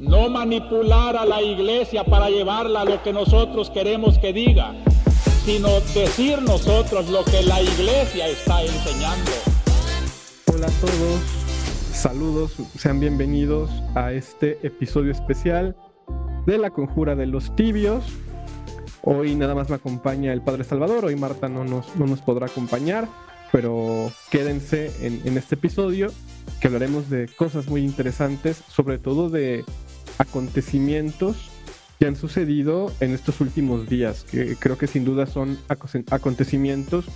no manipular a la iglesia para llevarla a lo que nosotros queremos que diga, sino decir nosotros lo que la iglesia está enseñando. Hola a todos, saludos, sean bienvenidos a este episodio especial de la Conjura de los Tibios. Hoy nada más me acompaña el Padre Salvador, hoy Marta no nos, no nos podrá acompañar, pero quédense en, en este episodio que hablaremos de cosas muy interesantes, sobre todo de acontecimientos que han sucedido en estos últimos días, que creo que sin duda son acontecimientos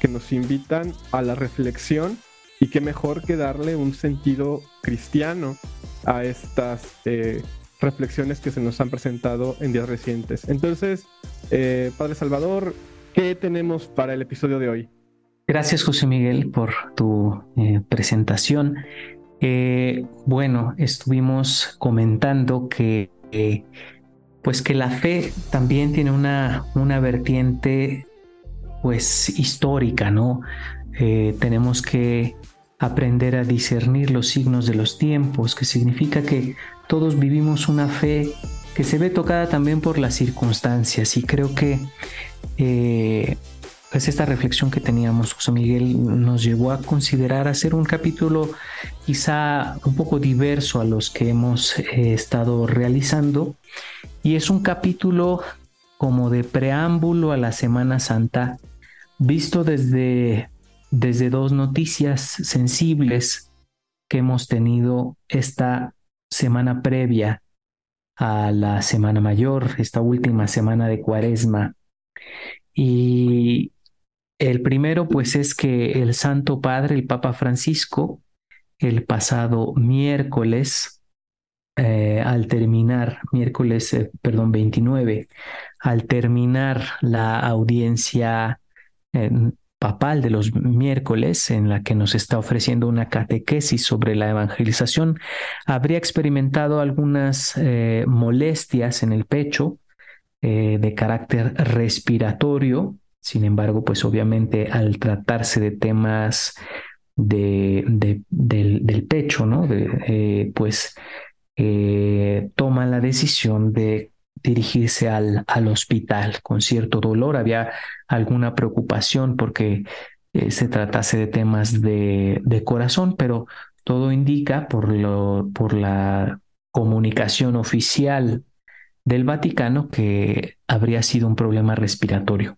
que nos invitan a la reflexión y qué mejor que darle un sentido cristiano a estas eh, reflexiones que se nos han presentado en días recientes. Entonces, eh, Padre Salvador, ¿qué tenemos para el episodio de hoy? Gracias, José Miguel, por tu eh, presentación. Eh, bueno, estuvimos comentando que, eh, pues que la fe también tiene una, una vertiente, pues histórica, ¿no? tenemos que aprender a discernir los signos de los tiempos, que significa que todos vivimos una fe que se ve tocada también por las circunstancias y creo que pues esta reflexión que teníamos, José Miguel, nos llevó a considerar hacer un capítulo quizá un poco diverso a los que hemos eh, estado realizando. Y es un capítulo como de preámbulo a la Semana Santa, visto desde, desde dos noticias sensibles que hemos tenido esta semana previa a la Semana Mayor, esta última semana de Cuaresma. Y el primero, pues, es que el Santo Padre, el Papa Francisco, el pasado miércoles, eh, al terminar, miércoles, eh, perdón, 29, al terminar la audiencia eh, papal de los miércoles, en la que nos está ofreciendo una catequesis sobre la evangelización, habría experimentado algunas molestias en el pecho de carácter respiratorio, sin embargo, pues obviamente al tratarse de temas de, del, pecho, ¿no? Eh, pues eh, toma la decisión de dirigirse al, al, hospital con cierto dolor. Había alguna preocupación porque eh, se tratase de temas de, de, corazón, pero todo indica por, lo, por la comunicación oficial del Vaticano que habría sido un problema respiratorio.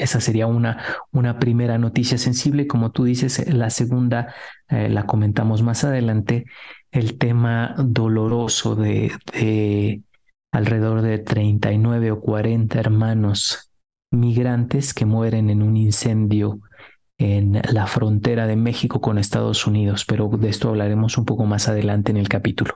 Esa sería una, una primera noticia sensible. Como tú dices, la segunda eh, la comentamos más adelante, el tema doloroso de, de alrededor de 39 o 40 hermanos migrantes que mueren en un incendio en la frontera de México con Estados Unidos, pero de esto hablaremos un poco más adelante en el capítulo.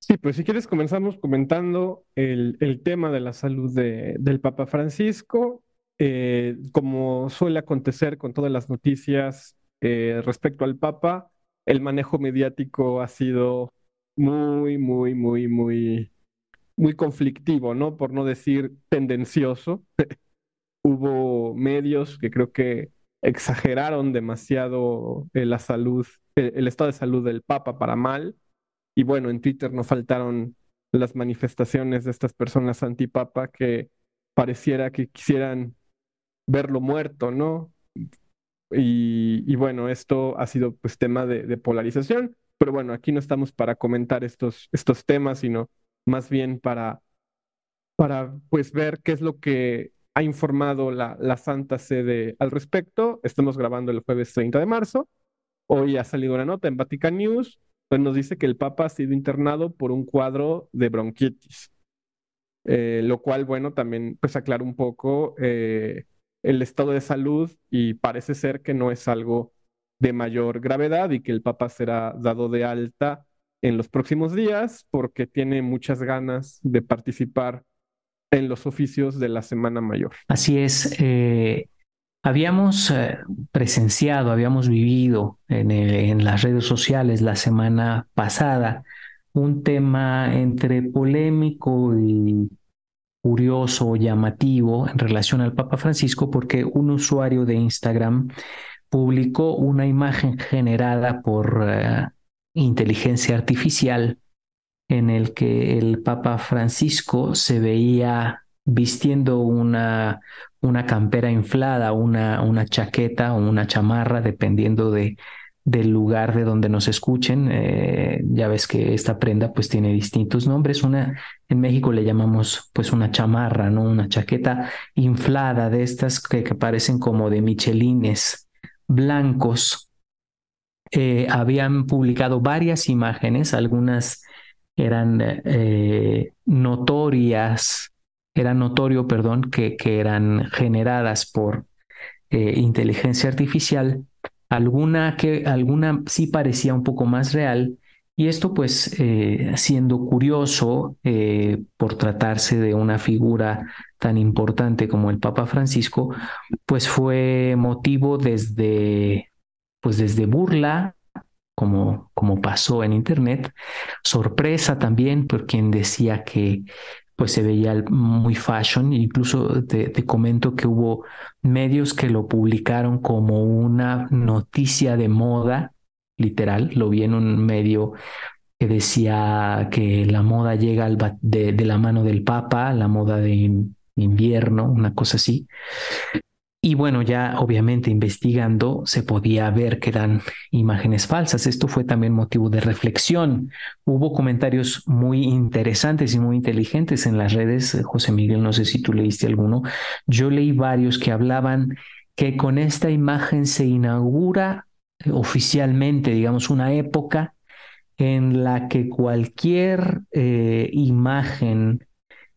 Sí, pues si quieres comenzamos comentando el, el tema de la salud de, del Papa Francisco eh, como suele acontecer con todas las noticias eh, respecto al Papa, el manejo mediático ha sido muy, muy, muy, muy, muy conflictivo, ¿no? Por no decir tendencioso. Hubo medios que creo que exageraron demasiado eh, la salud, el estado de salud del Papa para mal. Y bueno, en Twitter no faltaron las manifestaciones de estas personas antipapa que pareciera que quisieran verlo muerto, ¿no? Y, bueno, esto ha sido pues tema de, polarización, pero bueno, aquí no estamos para comentar estos, estos temas, sino más bien para, para pues ver qué es lo que ha informado la, la Santa Sede al respecto. Estamos grabando el jueves 30 de marzo. Hoy ha salido una nota en Vatican News, donde nos dice que el Papa ha sido internado por un cuadro de bronquitis. Eh, lo cual, bueno, también pues aclara un poco eh, el estado de salud y parece ser que no es algo de mayor gravedad y que el Papa será dado de alta en los próximos días porque tiene muchas ganas de participar en los oficios de la Semana Mayor. Así es. Eh, habíamos eh, presenciado, habíamos vivido en, en las redes sociales la semana pasada un tema entre polémico y curioso o llamativo en relación al Papa Francisco porque un usuario de Instagram publicó una imagen generada por eh, inteligencia artificial en el que el Papa Francisco se veía vistiendo una, una campera inflada, una, una chaqueta o una chamarra, dependiendo de, del lugar de donde nos escuchen. Eh, ya ves que esta prenda pues tiene distintos nombres. Una en México le llamamos pues una chamarra, ¿no? Una chaqueta inflada de estas que, que parecen como de michelines blancos. Eh, habían publicado varias imágenes, algunas eran eh, notorias, era notorio, perdón, que, que eran generadas por inteligencia artificial alguna que alguna sí parecía un poco más real y esto pues eh, siendo curioso eh, por tratarse de una figura tan importante como el Papa Francisco, pues fue motivo desde pues desde burla como, como pasó en internet, sorpresa también por quien decía que pues se veía muy fashion, incluso te, comento que hubo medios que lo publicaron como una noticia de moda, literal, lo vi en un medio que decía que la moda llega de, de, la mano del Papa, la moda de invierno, una cosa así. Y bueno, ya obviamente investigando se podía ver que eran imágenes falsas. Esto fue también motivo de reflexión. Hubo comentarios muy interesantes y muy inteligentes en las redes. José Miguel, no sé si tú leíste alguno. Yo leí varios que hablaban que con esta imagen se inaugura eh, oficialmente, digamos, una época en la que cualquier eh, imagen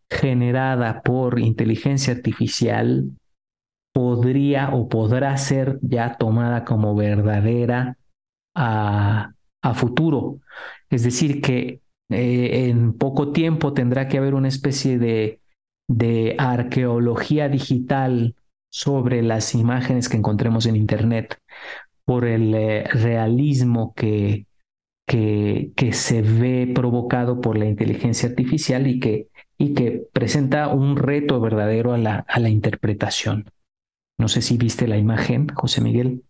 generada por inteligencia artificial podría o podrá ser ya tomada como verdadera a, futuro. Es decir, que eh, en poco tiempo tendrá que haber una especie de, arqueología digital sobre las imágenes que encontremos en Internet por el eh, realismo que, se ve provocado por la inteligencia artificial y que, presenta un reto verdadero a la interpretación. No sé si viste la imagen, José Miguel.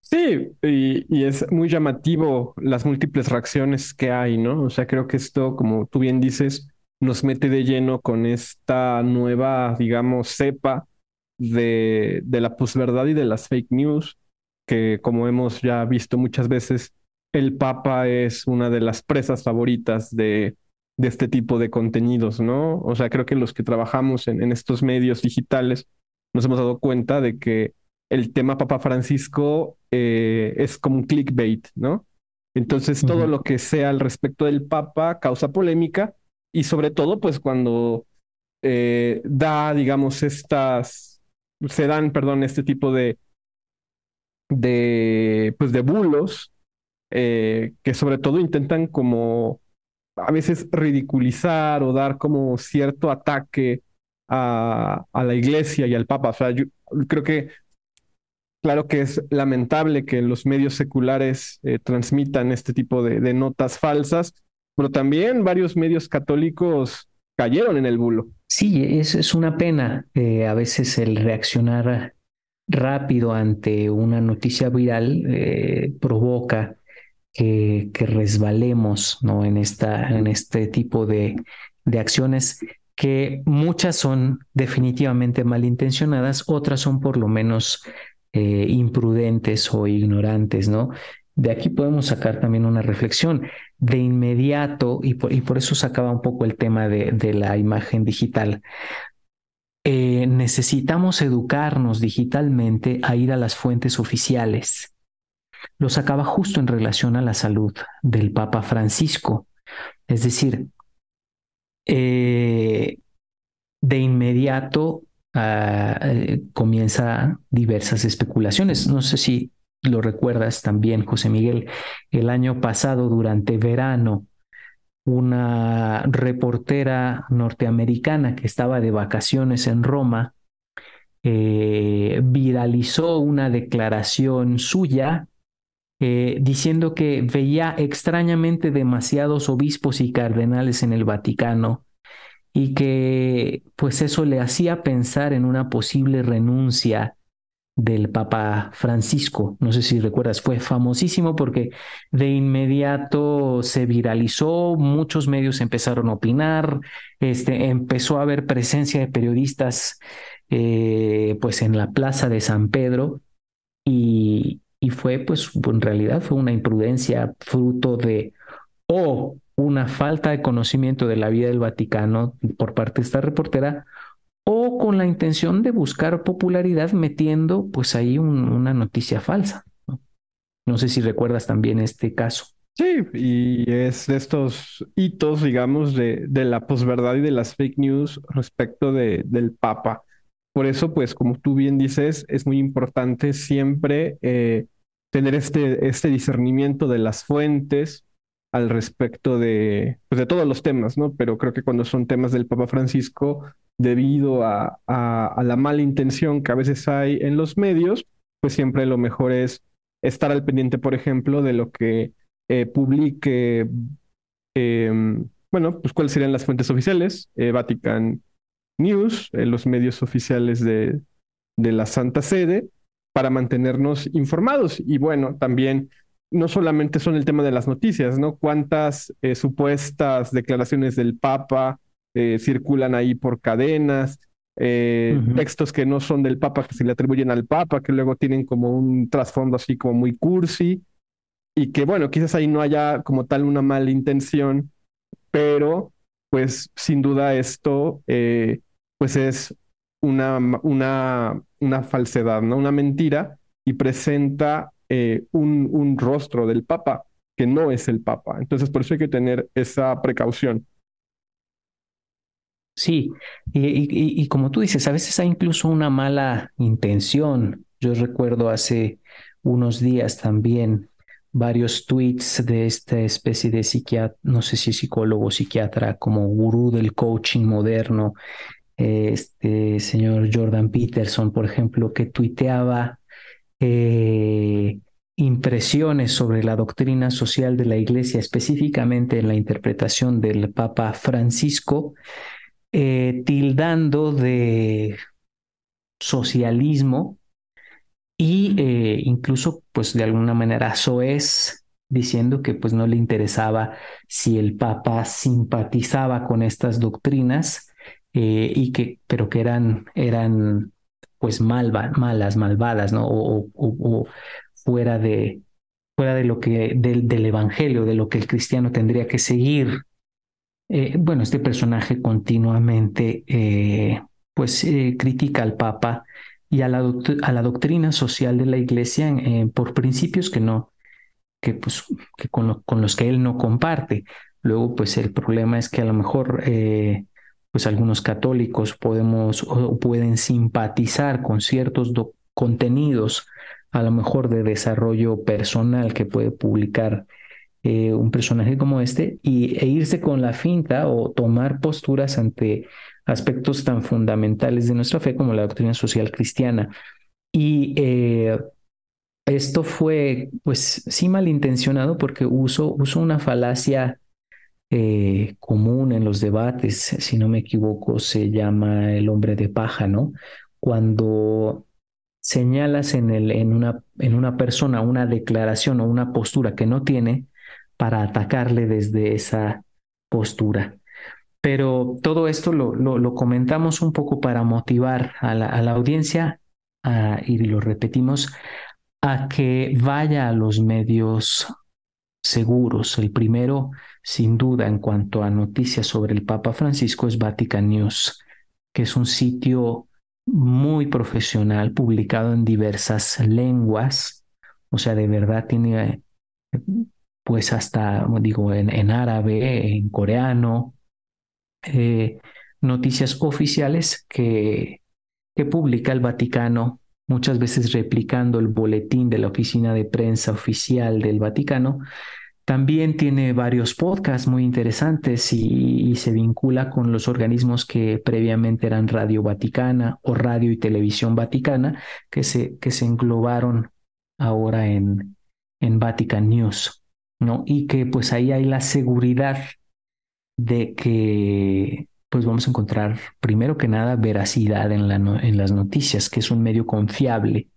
Sí, y, es muy llamativo las múltiples reacciones que hay, ¿no? O sea, creo que esto, como tú bien dices, nos mete de lleno con esta nueva, digamos, cepa de, de la posverdad y de las fake news, que como hemos ya visto muchas veces, el Papa es una de las presas favoritas de, de este tipo de contenidos, ¿no? O sea, creo que los que trabajamos en, en estos medios digitales, nos hemos dado cuenta de que el tema Papa Francisco eh, es como un clickbait, ¿no? Entonces todo lo que sea al respecto del Papa causa polémica y sobre todo pues cuando eh, da, digamos, estas, se dan, perdón, este tipo de, de, pues de bulos eh, que sobre todo intentan como a veces ridiculizar o dar como cierto ataque a, la iglesia y al papa. O sea, yo creo que, claro que es lamentable que los medios seculares eh, transmitan este tipo de, notas falsas, pero también varios medios católicos cayeron en el bulo. Sí, es, una pena eh, a veces el reaccionar rápido ante una noticia viral eh, provoca que, resbalemos ¿no? en, esta, en este tipo de acciones que muchas son definitivamente malintencionadas, otras son por lo menos eh, imprudentes o ignorantes, ¿no? De aquí podemos sacar también una reflexión. De inmediato, y por, eso sacaba un poco el tema de, de la imagen digital, eh, necesitamos educarnos digitalmente a ir a las fuentes oficiales. Lo sacaba justo en relación a la salud del Papa Francisco. Es decir, eh, de inmediato ah, eh, comienza diversas especulaciones. No sé si lo recuerdas también, José Miguel, el año pasado, durante verano, una reportera norteamericana que estaba de vacaciones en Roma eh, viralizó una declaración suya eh, diciendo que veía extrañamente demasiados obispos y cardenales en el Vaticano y que pues eso le hacía pensar en una posible renuncia del Papa Francisco. No sé si recuerdas, fue famosísimo porque de inmediato se viralizó, muchos medios empezaron a opinar, este, empezó a haber presencia de periodistas eh, pues en la plaza de San Pedro y, y fue pues en realidad fue una imprudencia fruto de o una falta de conocimiento de la vida del Vaticano por parte de esta reportera o con la intención de buscar popularidad metiendo pues ahí una noticia falsa. ¿no? sé si recuerdas también este caso. Sí, y es de estos hitos, digamos, de, de la posverdad y de las fake news respecto de, del Papa. Por eso, pues, como tú bien dices, es muy importante siempre eh, tener este, este discernimiento de las fuentes al respecto de, pues, de todos los temas, ¿no? Pero creo que cuando son temas del Papa Francisco, debido a, a, la mala intención que a veces hay en los medios, pues siempre lo mejor es estar al pendiente, por ejemplo, de lo que eh, publique, em, bueno, pues cuáles serían las fuentes oficiales, eh, Vatican News, eh, los medios oficiales de, de la Santa Sede, para mantenernos informados. Y bueno, también no solamente son el tema de las noticias, ¿no? Cuántas supuestas declaraciones del Papa, eh, circulan ahí por cadenas, eh, textos que no son del Papa, que se le atribuyen al Papa, que luego tienen como un trasfondo así como muy cursi, y que bueno, quizás ahí no haya como tal una mala intención, pero pues sin duda esto eh, pues es una, una, una falsedad, ¿no? Una mentira y presenta un, un rostro del Papa que no es el Papa. Entonces por eso hay que tener esa precaución. Sí, y, como tú dices, a veces hay incluso una mala intención. Yo recuerdo hace unos días también varios tweets de esta especie de psiquiatra, no sé si psicólogo psiquiatra, como gurú del coaching moderno, este señor Jordan Peterson, por ejemplo, que tuiteaba eh, impresiones sobre la doctrina social de la Iglesia, específicamente en la interpretación del Papa Francisco, eh, tildando de socialismo y eh, incluso pues de alguna manera soez diciendo que pues no le interesaba si el Papa simpatizaba con estas doctrinas eh, y que pero que eran eran pues malas malvadas no o, fuera de fuera de lo que del, del evangelio de lo que el cristiano tendría que seguir eh, bueno, este personaje continuamente eh, pues eh, critica al Papa y a la, a la, doctrina social de la Iglesia por principios que no, que pues que con, con, los que él no comparte. Luego, pues el problema es que a lo mejor pues algunos católicos podemos o pueden simpatizar con ciertos contenidos, a lo mejor de desarrollo personal que puede publicar eh, un personaje como este y, e irse con la finta o tomar posturas ante aspectos tan fundamentales de nuestra fe como la doctrina social cristiana. Y eh, esto fue, pues sí malintencionado porque uso, uso una falacia eh, común en los debates, si no me equivoco, se llama el hombre de paja, ¿no? Cuando señalas en, el, en, una, en una persona una declaración o una postura que no tiene, para atacarle desde esa postura. Pero todo esto lo, lo, comentamos un poco para motivar a la, a la audiencia y lo repetimos a que vaya a los medios seguros. El primero, sin duda, en cuanto a noticias sobre el Papa Francisco es Vatican News, que es un sitio muy profesional, publicado en diversas lenguas. O sea, de verdad tiene pues hasta, digo, en, árabe, en coreano, eh, noticias oficiales que, que publica el Vaticano, muchas veces replicando el boletín de la oficina de prensa oficial del Vaticano. También tiene varios podcasts muy interesantes y, se vincula con los organismos que previamente eran Radio Vaticana o Radio y Televisión Vaticana, que se, que se englobaron ahora en, en Vatican News. ¿no? Y que pues ahí hay la seguridad de que pues vamos a encontrar primero que nada veracidad en, la en las noticias, que es un medio confiable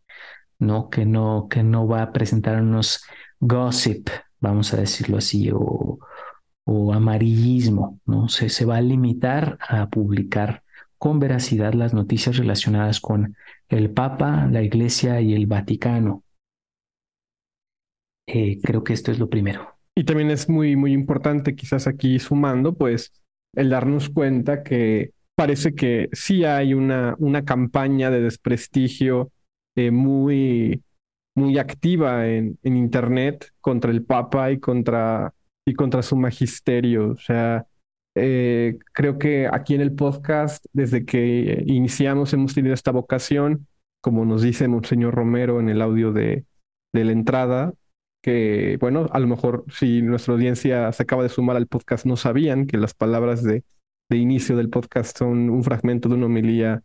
¿no? Que no, que no va a presentarnos gossip, vamos a decirlo así, o, o amarillismo, ¿no? Se, se va a limitar a publicar con veracidad las noticias relacionadas con el Papa, la Iglesia y el Vaticano. Eh, creo que esto es lo primero. Y también es muy, muy importante, quizás aquí sumando, pues, el darnos cuenta que parece que sí hay una, una campaña de desprestigio eh, muy, muy activa en, en Internet contra el Papa y contra, y contra su magisterio. O sea, eh, creo que aquí en el podcast, desde que iniciamos, hemos tenido esta vocación, como nos dice Monseñor Romero en el audio de, de la entrada, que, bueno, a lo mejor si nuestra audiencia se acaba de sumar al podcast, no sabían que las palabras de, de inicio del podcast son un fragmento de una homilía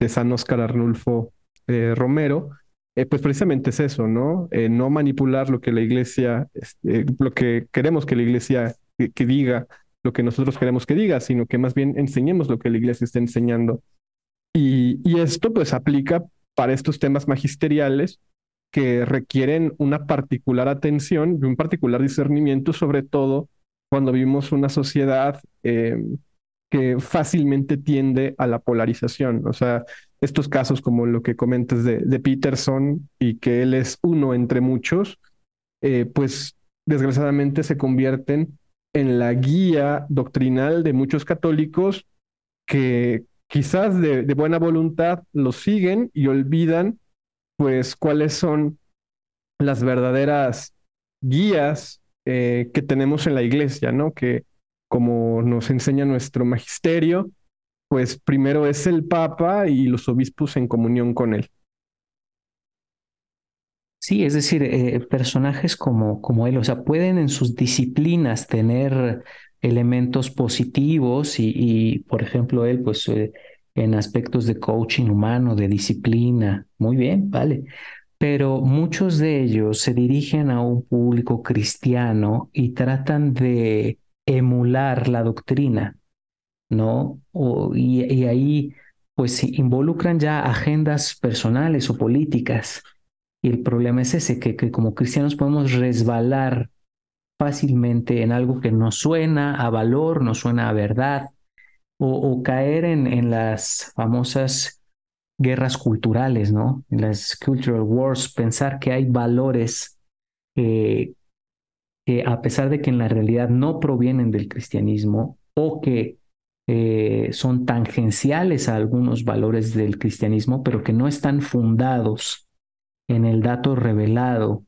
de San Óscar Arnulfo eh, Romero, eh, pues precisamente es eso, ¿no? no manipular lo que la iglesia, este, lo que queremos que la iglesia que diga lo que nosotros queremos que diga, sino que más bien enseñemos lo que la iglesia está enseñando. Y, y esto pues aplica para estos temas magisteriales que requieren una particular atención y un particular discernimiento, sobre todo cuando vivimos una sociedad eh, que fácilmente tiende a la polarización. O sea, estos casos como lo que comentas de, de Peterson y que él es uno entre muchos, eh, pues desgraciadamente se convierten en la guía doctrinal de muchos católicos que quizás de, buena voluntad lo siguen y olvidan pues cuáles son las verdaderas guías eh, que tenemos en la iglesia, ¿no? Que como nos enseña nuestro magisterio, pues primero es el Papa y los obispos en comunión con él. Sí, es decir, eh, personajes como, como él, o sea, pueden en sus disciplinas tener elementos positivos y, por ejemplo, él, pues, eh, en aspectos de coaching humano, de disciplina, muy bien, vale. Pero muchos de ellos se dirigen a un público cristiano y tratan de emular la doctrina, ¿no? y, y ahí, pues, involucran ya agendas personales o políticas y el problema es ese, que, que como cristianos podemos resbalar fácilmente en algo que nos suena a valor, nos suena a verdad, o, caer en, en, las famosas guerras culturales, ¿no? En las cultural wars, pensar que hay valores que a pesar de que en la realidad no provienen del cristianismo o que eh, son tangenciales a algunos valores del cristianismo, pero que no están fundados en el dato revelado,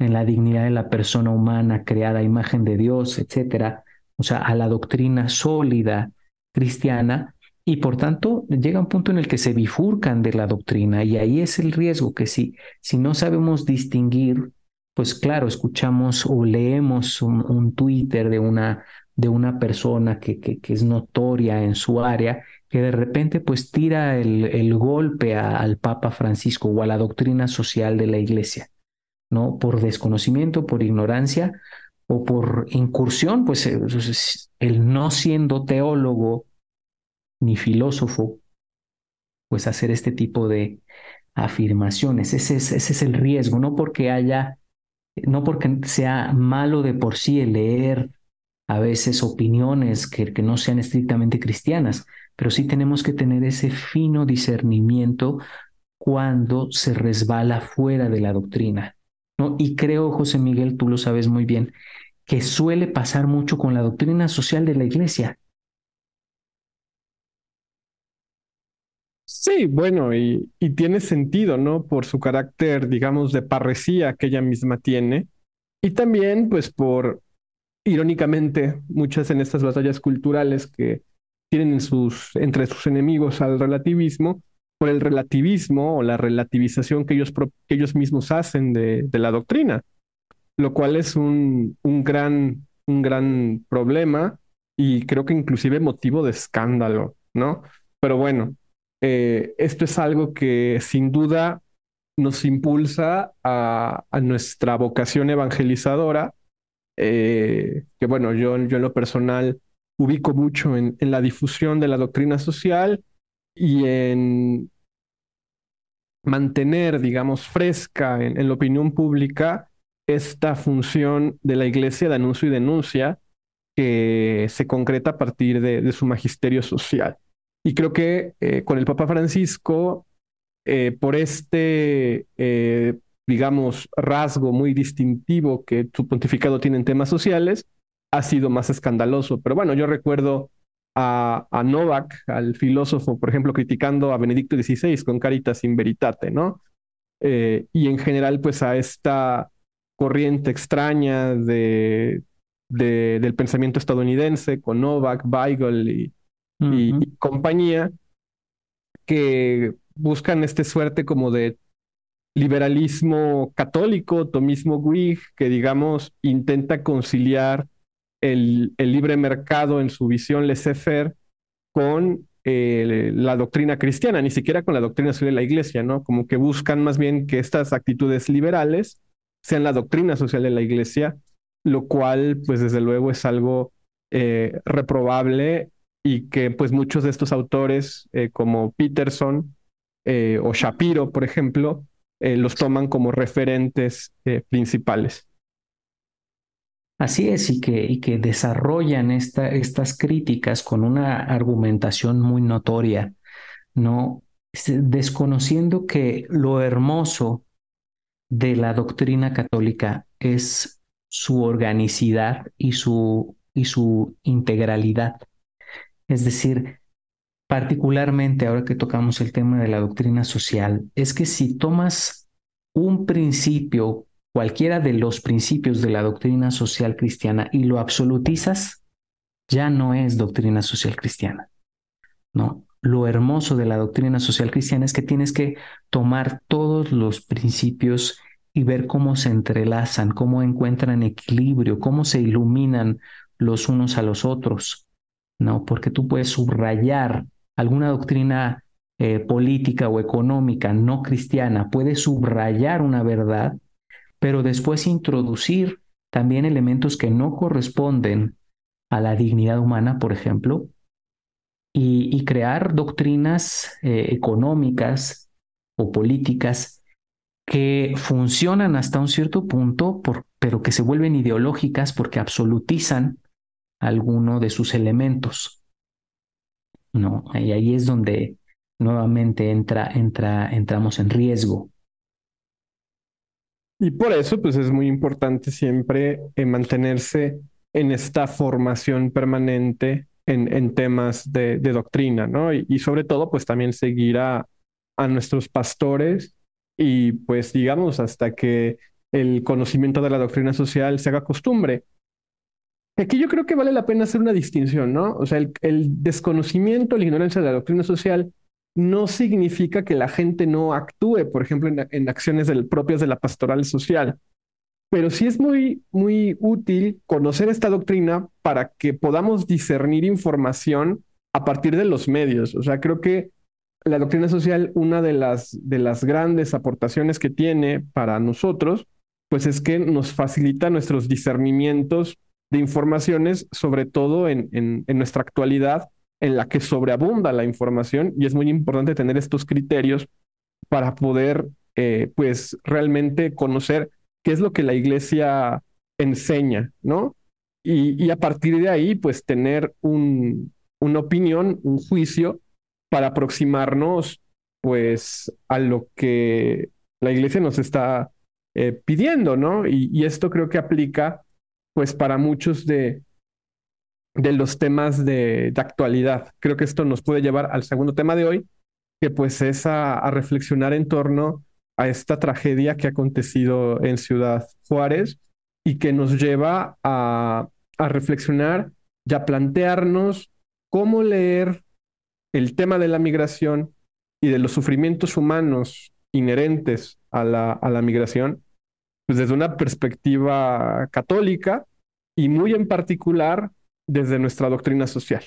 en la dignidad de la persona humana creada a imagen de Dios, etcétera, o sea, a la doctrina sólida cristiana, y por tanto llega un punto en el que se bifurcan de la doctrina, y ahí es el riesgo que si, si no sabemos distinguir, pues claro, escuchamos o leemos un, Twitter de una, de una persona que, que, es notoria en su área que de repente pues tira el, el golpe al Papa Francisco o a la doctrina social de la Iglesia, ¿no? Por desconocimiento, por ignorancia o por incursión, pues eh, el no siendo teólogo ni filósofo, pues hacer este tipo de afirmaciones. Ese es, ese es el riesgo, no porque haya, no porque sea malo de por sí el leer a veces opiniones que, que no sean estrictamente cristianas, pero sí tenemos que tener ese fino discernimiento cuando se resbala fuera de la doctrina. ¿no? Y creo, José Miguel, tú lo sabes muy bien, que suele pasar mucho con la doctrina social de la iglesia. Sí, bueno, y, y, tiene sentido, ¿no? Por su carácter, digamos, de parresía que ella misma tiene, y también, pues, por, irónicamente, muchas en estas batallas culturales que tienen sus, entre sus enemigos al relativismo por el relativismo o la relativización que ellos, que ellos mismos hacen de, de, la doctrina, lo cual es un, un, gran, un gran problema y creo que inclusive motivo de escándalo, ¿no? Pero bueno, eh, esto es algo que sin duda nos impulsa a, a nuestra vocación evangelizadora, eh, que bueno, yo, yo en lo personal ubico mucho en, la difusión de la doctrina social y en, mantener, digamos, fresca en, la opinión pública esta función de la Iglesia de anuncio y denuncia que se concreta a partir de, su magisterio social. Y creo que eh, con el Papa Francisco, eh, por este, digamos, rasgo muy distintivo que su pontificado tiene en temas sociales, ha sido más escandaloso. Pero bueno, yo recuerdo a, Novak, al filósofo, por ejemplo, criticando a Benedicto XVI con Caritas in Veritate, ¿no? Eh, y en general, pues a esta corriente extraña de, del pensamiento estadounidense con Novak, Weigel y, y, compañía, que buscan este suerte como de liberalismo católico, tomismo Whig, que digamos intenta conciliar el, libre mercado en su visión laissez-faire con eh, la doctrina cristiana, ni siquiera con la doctrina social de la iglesia, ¿no? Como que buscan más bien que estas actitudes liberales sean la doctrina social de la iglesia, lo cual, pues desde luego es algo eh, reprobable y que pues muchos de estos autores, eh, como Peterson o Shapiro, por ejemplo, los toman como referentes principales. Así es, y que, y que desarrollan esta, estas críticas con una argumentación muy notoria, ¿no? Desconociendo que lo hermoso de la doctrina católica es su organicidad y su, y su integralidad. Es decir, particularmente ahora que tocamos el tema de la doctrina social, es que si tomas un principio cualquiera de los principios de la doctrina social cristiana y lo absolutizas, ya no es doctrina social cristiana. No, lo hermoso de la doctrina social cristiana es que tienes que tomar todos los principios y ver cómo se entrelazan, cómo encuentran equilibrio, cómo se iluminan los unos a los otros. No, porque tú puedes subrayar alguna doctrina eh, política o económica no cristiana, puedes subrayar una verdad pero después introducir también elementos que no corresponden a la dignidad humana, por ejemplo, y, crear doctrinas eh, económicas o políticas que funcionan hasta un cierto punto, pero que se vuelven ideológicas porque absolutizan alguno de sus elementos. No, y ahí es donde nuevamente entra, entra, entramos en riesgo. Y por eso, pues es muy importante siempre eh, mantenerse en esta formación permanente en, en temas de, doctrina, ¿no? Y, sobre todo, pues también seguir a, a nuestros pastores y pues digamos hasta que el conocimiento de la doctrina social se haga costumbre. Aquí yo creo que vale la pena hacer una distinción, ¿no? O sea, el, desconocimiento, la ignorancia de la doctrina social no significa que la gente no actúe, por ejemplo, en, acciones propias de la pastoral social. Pero sí es muy, muy útil conocer esta doctrina para que podamos discernir información a partir de los medios. O sea, creo que la doctrina social, una de las, de las grandes aportaciones que tiene para nosotros, pues es que nos facilita nuestros discernimientos de informaciones, sobre todo en, en nuestra actualidad, en la que sobreabunda la información y es muy importante tener estos criterios para poder, eh, pues, realmente conocer qué es lo que la iglesia enseña, ¿no? Y, a partir de ahí, pues, tener un, una opinión, un juicio para aproximarnos, pues, a lo que la iglesia nos está eh, pidiendo, ¿no? Y, y esto creo que aplica, pues, para muchos de, de los temas de, actualidad. Creo que esto nos puede llevar al segundo tema de hoy, que pues es a, reflexionar en torno a esta tragedia que ha acontecido en Ciudad Juárez y que nos lleva a, a reflexionar y a plantearnos cómo leer el tema de la migración y de los sufrimientos humanos inherentes a la, a la migración, pues desde una perspectiva católica y muy en particular desde nuestra doctrina social.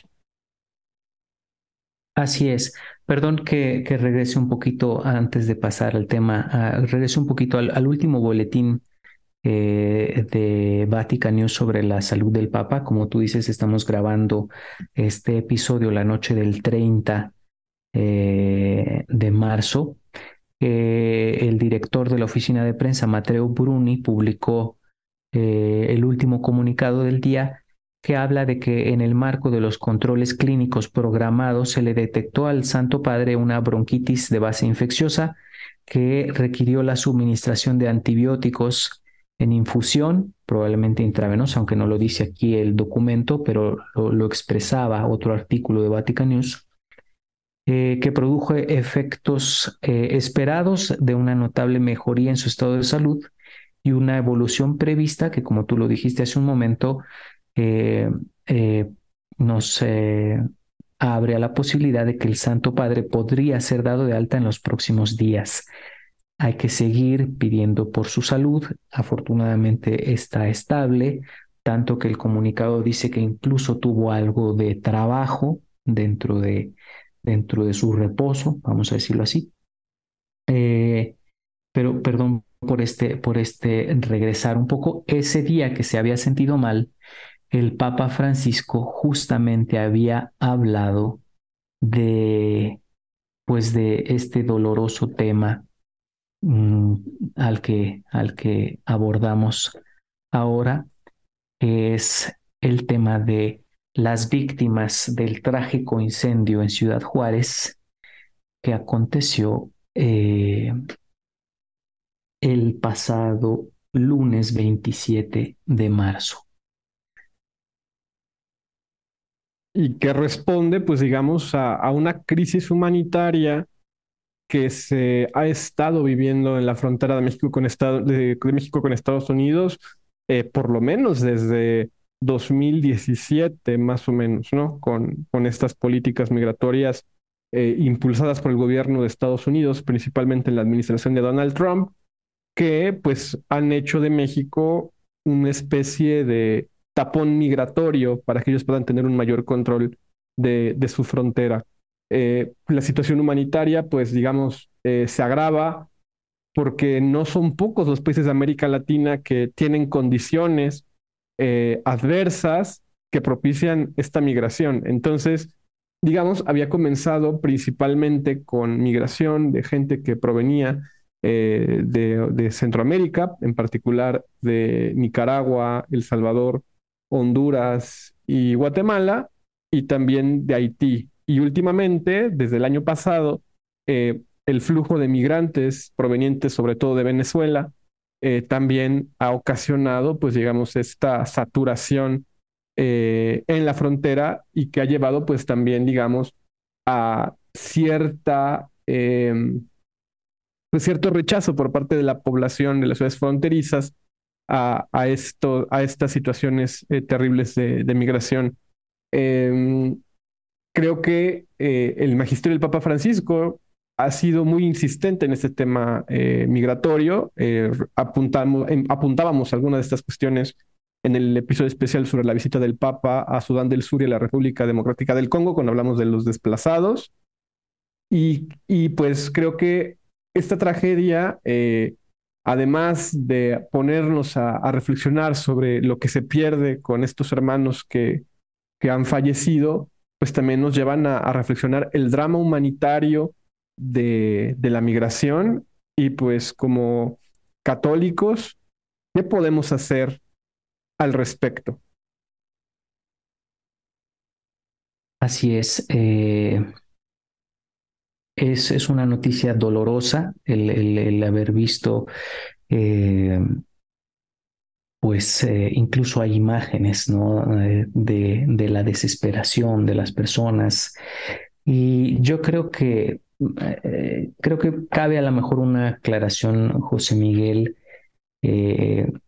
Así es. Perdón que, regrese un poquito antes de pasar al tema, regrese un poquito al, último boletín eh, de Vatican News sobre la salud del Papa. Como tú dices, estamos grabando este episodio la noche del 30 eh, de marzo el director de la oficina de prensa, Matteo Bruni, publicó eh, el último comunicado del día que habla de que en el marco de los controles clínicos programados se le detectó al Santo Padre una bronquitis de base infecciosa que requirió la suministración de antibióticos en infusión, probablemente intravenosa, aunque no lo dice aquí el documento, pero lo, expresaba otro artículo de Vatican News, eh, que produjo efectos eh, esperados de una notable mejoría en su estado de salud y una evolución prevista que, como tú lo dijiste hace un momento, eh, nos abre a la posibilidad de que el Santo Padre podría ser dado de alta en los próximos días. Hay que seguir pidiendo por su salud. Afortunadamente está estable, tanto que el comunicado dice que incluso tuvo algo de trabajo dentro de, dentro de su reposo, vamos a decirlo así. Eh, pero perdón por este, por este regresar un poco. Ese día que se había sentido mal, el Papa Francisco justamente había hablado de, pues de este doloroso tema mm, al, que, al que abordamos ahora, es el tema de las víctimas del trágico incendio en Ciudad Juárez que aconteció eh, el pasado lunes 27 de marzo. y que responde, pues digamos, a, una crisis humanitaria que se ha estado viviendo en la frontera de México con, de, México con Estados Unidos, eh, por lo menos desde 2017, más o menos, ¿no? Con, con estas políticas migratorias eh, impulsadas por el gobierno de Estados Unidos, principalmente en la administración de Donald Trump, que pues han hecho de México una especie de tapón migratorio para que ellos puedan tener un mayor control de, su frontera. Eh, la situación humanitaria, pues digamos, eh, se agrava porque no son pocos los países de América Latina que tienen condiciones eh, adversas que propician esta migración. Entonces, digamos, había comenzado principalmente con migración de gente que provenía de, de Centroamérica, en particular de Nicaragua, El Salvador, Honduras y Guatemala, y también de Haití. Y últimamente, desde el año pasado, eh, el flujo de migrantes provenientes sobre todo de Venezuela eh, también ha ocasionado, pues digamos, esta saturación eh, en la frontera y que ha llevado, pues también, digamos, a cierta, em, pues cierto rechazo por parte de la población de las ciudades fronterizas a, esto, a estas situaciones eh, terribles de, migración. Em, creo que el magisterio del Papa Francisco ha sido muy insistente en este tema eh, migratorio. apuntamos, em, apuntábamos algunas de estas cuestiones en el episodio especial sobre la visita del Papa a Sudán del Sur y a la República Democrática del Congo, cuando hablamos de los desplazados. Y, y pues creo que esta tragedia además de ponernos a, reflexionar sobre lo que se pierde con estos hermanos que, que han fallecido, pues también nos llevan a, reflexionar el drama humanitario de, de, la migración y pues como católicos, ¿qué podemos hacer al respecto? Así es. Eh, es, es, una noticia dolorosa el, el, haber visto, eh, pues eh, incluso hay imágenes ¿no? De, de, la desesperación de las personas. Y yo creo que, creo que cabe a lo mejor una aclaración, José Miguel,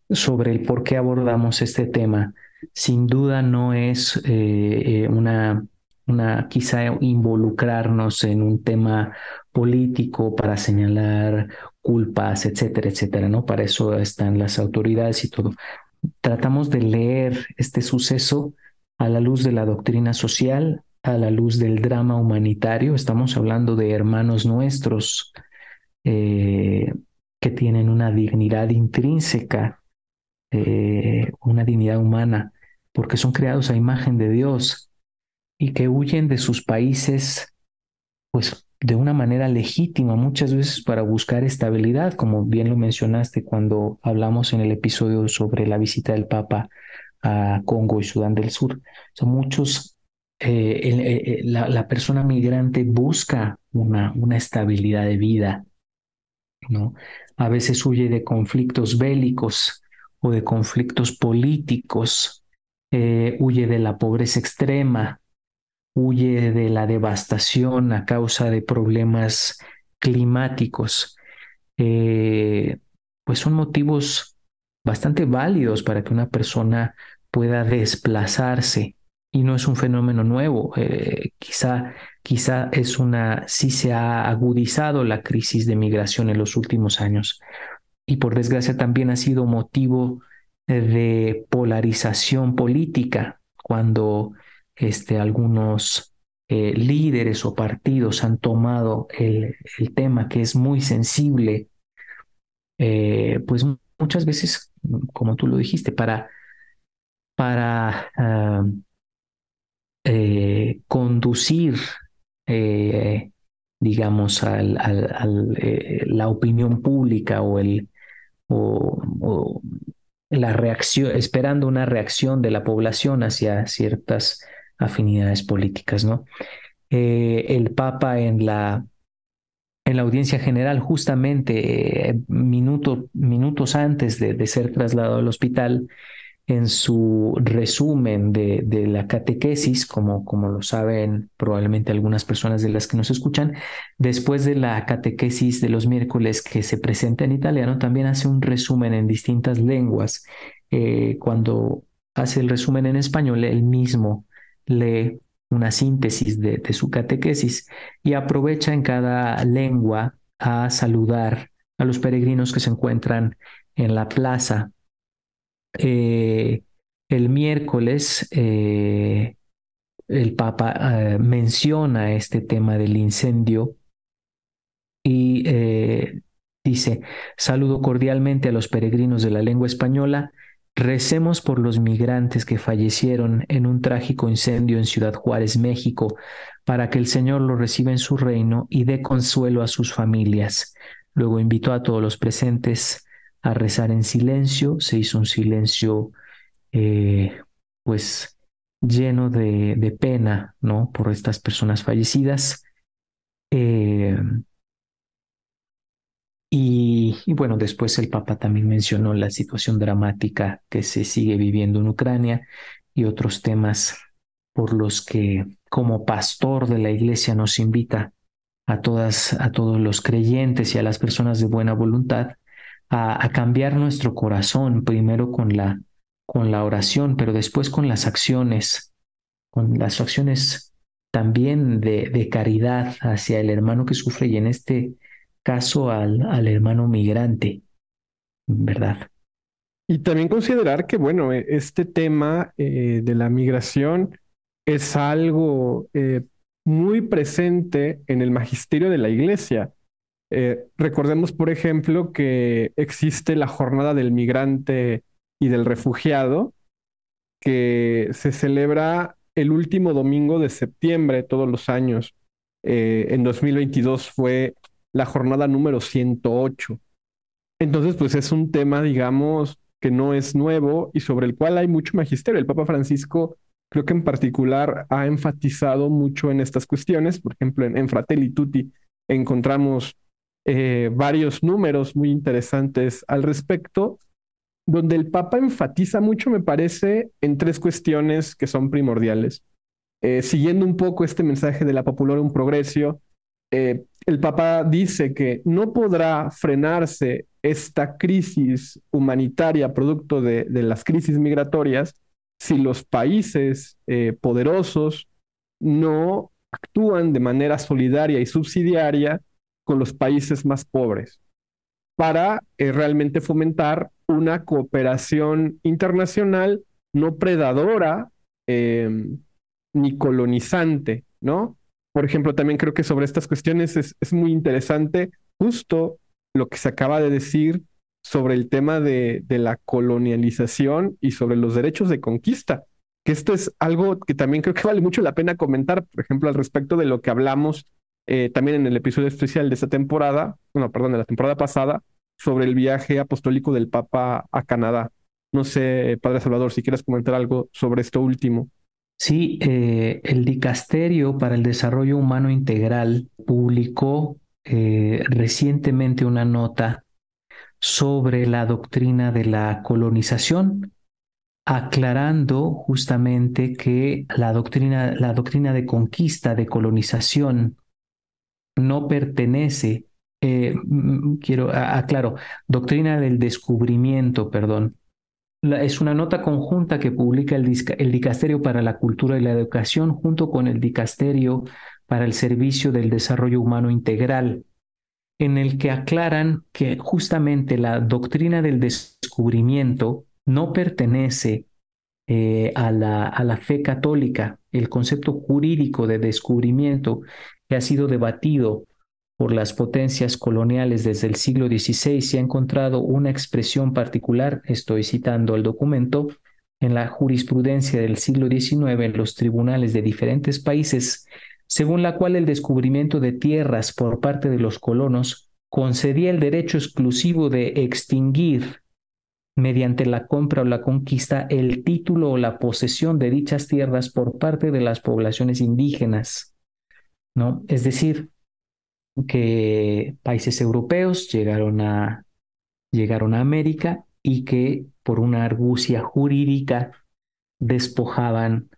sobre el por qué abordamos este tema. Sin duda no es una una quizá involucrarnos en un tema político para señalar culpas, etcétera, etcétera, ¿no? Para eso están las autoridades y todo. Tratamos de leer este suceso a la luz de la doctrina social, a la luz del drama humanitario. Estamos hablando de hermanos nuestros eh, que tienen una dignidad intrínseca, eh, una dignidad humana, porque son creados a imagen de Dios y que huyen de sus países, pues de una manera legítima, muchas veces para buscar estabilidad, como bien lo mencionaste cuando hablamos en el episodio sobre la visita del Papa a Congo y Sudán del Sur. Son muchos, eh, eh, eh, la, persona migrante busca una, una estabilidad de vida, ¿no? A veces huye de conflictos bélicos o de conflictos políticos, huye de la pobreza extrema, huye de la devastación a causa de problemas climáticos, pues son motivos bastante válidos para que una persona pueda desplazarse y no es un fenómeno nuevo. Eh, quizá, quizá es una, sí se ha agudizado la crisis de migración en los últimos años y por desgracia también ha sido motivo de polarización política cuando este, algunos eh, líderes o partidos han tomado el, tema que es muy sensible, eh, pues muchas veces, como tú lo dijiste, para, para ah, eh, conducir, digamos, al, la opinión pública o la reacción, esperando una reacción de la población hacia ciertas afinidades políticas, ¿no? Eh, el Papa en la, en la audiencia general, justamente eh, minutos antes de, ser trasladado al hospital, en su resumen de, la catequesis, como, como lo saben probablemente algunas personas de las que nos escuchan, después de la catequesis de los miércoles que se presenta en italiano, también hace un resumen en distintas lenguas. Eh, cuando hace el resumen en español, él mismo lee una síntesis de, su catequesis y aprovecha en cada lengua a saludar a los peregrinos que se encuentran en la plaza. Eh, el miércoles eh, el Papa eh, menciona este tema del incendio y dice, saludo cordialmente a los peregrinos de la lengua española Recemos por los migrantes que fallecieron en un trágico incendio en Ciudad Juárez, México, para que el Señor los reciba en su reino y dé consuelo a sus familias. Luego invitó a todos los presentes a rezar en silencio. Se hizo un silencio, eh, pues, lleno de, pena, ¿no? Por estas personas fallecidas. Eh, y, bueno, después el Papa también mencionó la situación dramática que se sigue viviendo en Ucrania y otros temas por los que como pastor de la iglesia nos invita a todas, a todos los creyentes y a las personas de buena voluntad a, cambiar nuestro corazón, primero con la, con la oración, pero después con las acciones, con las acciones también de, de caridad hacia el hermano que sufre y en este caso al, al hermano migrante, ¿verdad? Y también considerar que, bueno, e, este tema eh, de la migración es algo eh, muy presente en el magisterio de la iglesia. Eh, recordemos, por ejemplo, que existe la jornada del migrante y del refugiado, que se celebra el último domingo de septiembre todos los años. en 2022 fue la jornada número 108. Entonces, pues es un tema, digamos, que no es nuevo y sobre el cual hay mucho magisterio. El Papa Francisco, creo que en particular, ha enfatizado mucho en estas cuestiones. Por ejemplo, en, Fratelli Tutti encontramos eh, varios números muy interesantes al respecto, donde el Papa enfatiza mucho, me parece, en tres cuestiones que son primordiales. Eh, siguiendo un poco este mensaje de la un Progresio, eh, el Papa dice que no podrá frenarse esta crisis humanitaria producto de, las crisis migratorias si los países eh, poderosos no actúan de manera solidaria y subsidiaria con los países más pobres para eh, realmente fomentar una cooperación internacional no predadora ni colonizante, ¿no? Por ejemplo, también creo que sobre estas cuestiones es, muy interesante justo lo que se acaba de decir sobre el tema de, la colonialización y sobre los derechos de conquista, que esto es algo que también creo que vale mucho la pena comentar, por ejemplo, al respecto de lo que hablamos eh, también en el episodio especial de esta temporada, no, perdón, de la temporada pasada, sobre el viaje apostólico del Papa a Canadá. No sé, Padre Salvador, si quieres comentar algo sobre esto último. Sí, eh, el Dicasterio para el Desarrollo Humano Integral publicó eh, recientemente una nota sobre la doctrina de la colonización, aclarando justamente que la doctrina, la doctrina de conquista, de colonización, no pertenece, eh, quiero aclaro, doctrina del descubrimiento, perdón. es una nota conjunta que publica el, el Dicasterio para la Cultura y la Educación junto con el Dicasterio para el Servicio del Desarrollo Humano Integral, en el que aclaran que justamente la doctrina del descubrimiento no pertenece eh, a, la, a la fe católica. El concepto jurídico de descubrimiento que ha sido debatido por las potencias coloniales desde el siglo XVI y ha encontrado una expresión particular, estoy citando el documento, en la jurisprudencia del siglo XIX en los tribunales de diferentes países, según la cual el descubrimiento de tierras por parte de los colonos concedía el derecho exclusivo de extinguir mediante la compra o la conquista el título o la posesión de dichas tierras por parte de las poblaciones indígenas. ¿No? Es decir, que países europeos llegaron a, llegaron a América y que por una argucia jurídica despojaban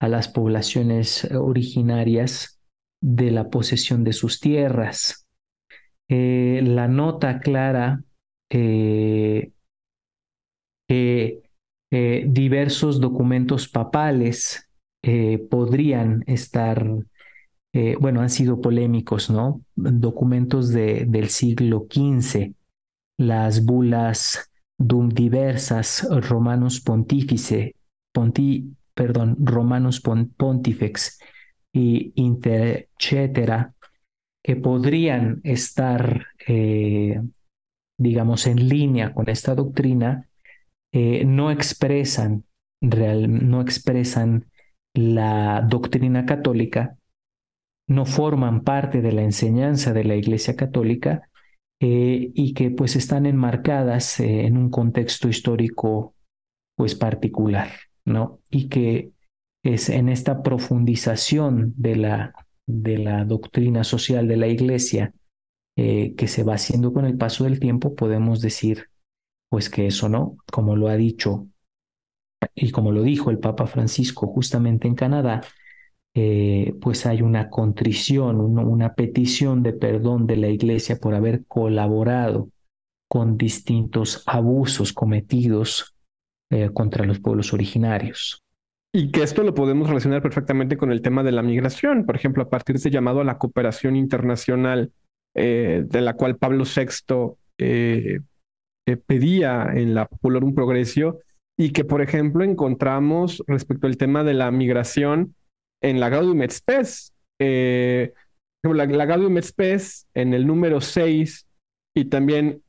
a las poblaciones originarias de la posesión de sus tierras. Eh, la nota clara eh, que eh, diversos documentos papales podrían estar eh, bueno, han sido polémicos, ¿no? Documentos de, del siglo XV, las bulas dum diversas romanos pontífice, ponti, perdón, romanos pontifex y etcétera, que podrían estar, eh, digamos, en línea con esta doctrina, eh, no expresan real, no expresan la doctrina católica, no forman parte de la enseñanza de la Iglesia Católica eh, y que pues están enmarcadas eh, en un contexto histórico pues particular, ¿no? Y que es en esta profundización de la, de la doctrina social de la Iglesia eh, que se va haciendo con el paso del tiempo, podemos decir pues que eso no, como lo ha dicho y como lo dijo el Papa Francisco justamente en Canadá, eh, pues hay una contrición, una petición de perdón de la Iglesia por haber colaborado con distintos abusos cometidos eh, contra los pueblos originarios. Y que esto lo podemos relacionar perfectamente con el tema de la migración, por ejemplo, a partir de ese llamado a la cooperación internacional, eh, de la cual Pablo VI pedía en la Popular un progreso, y que, por ejemplo, encontramos respecto al tema de la migración en la Gaudium et Spes. Eh, la, la Gaudium et Spes en el número 6 y también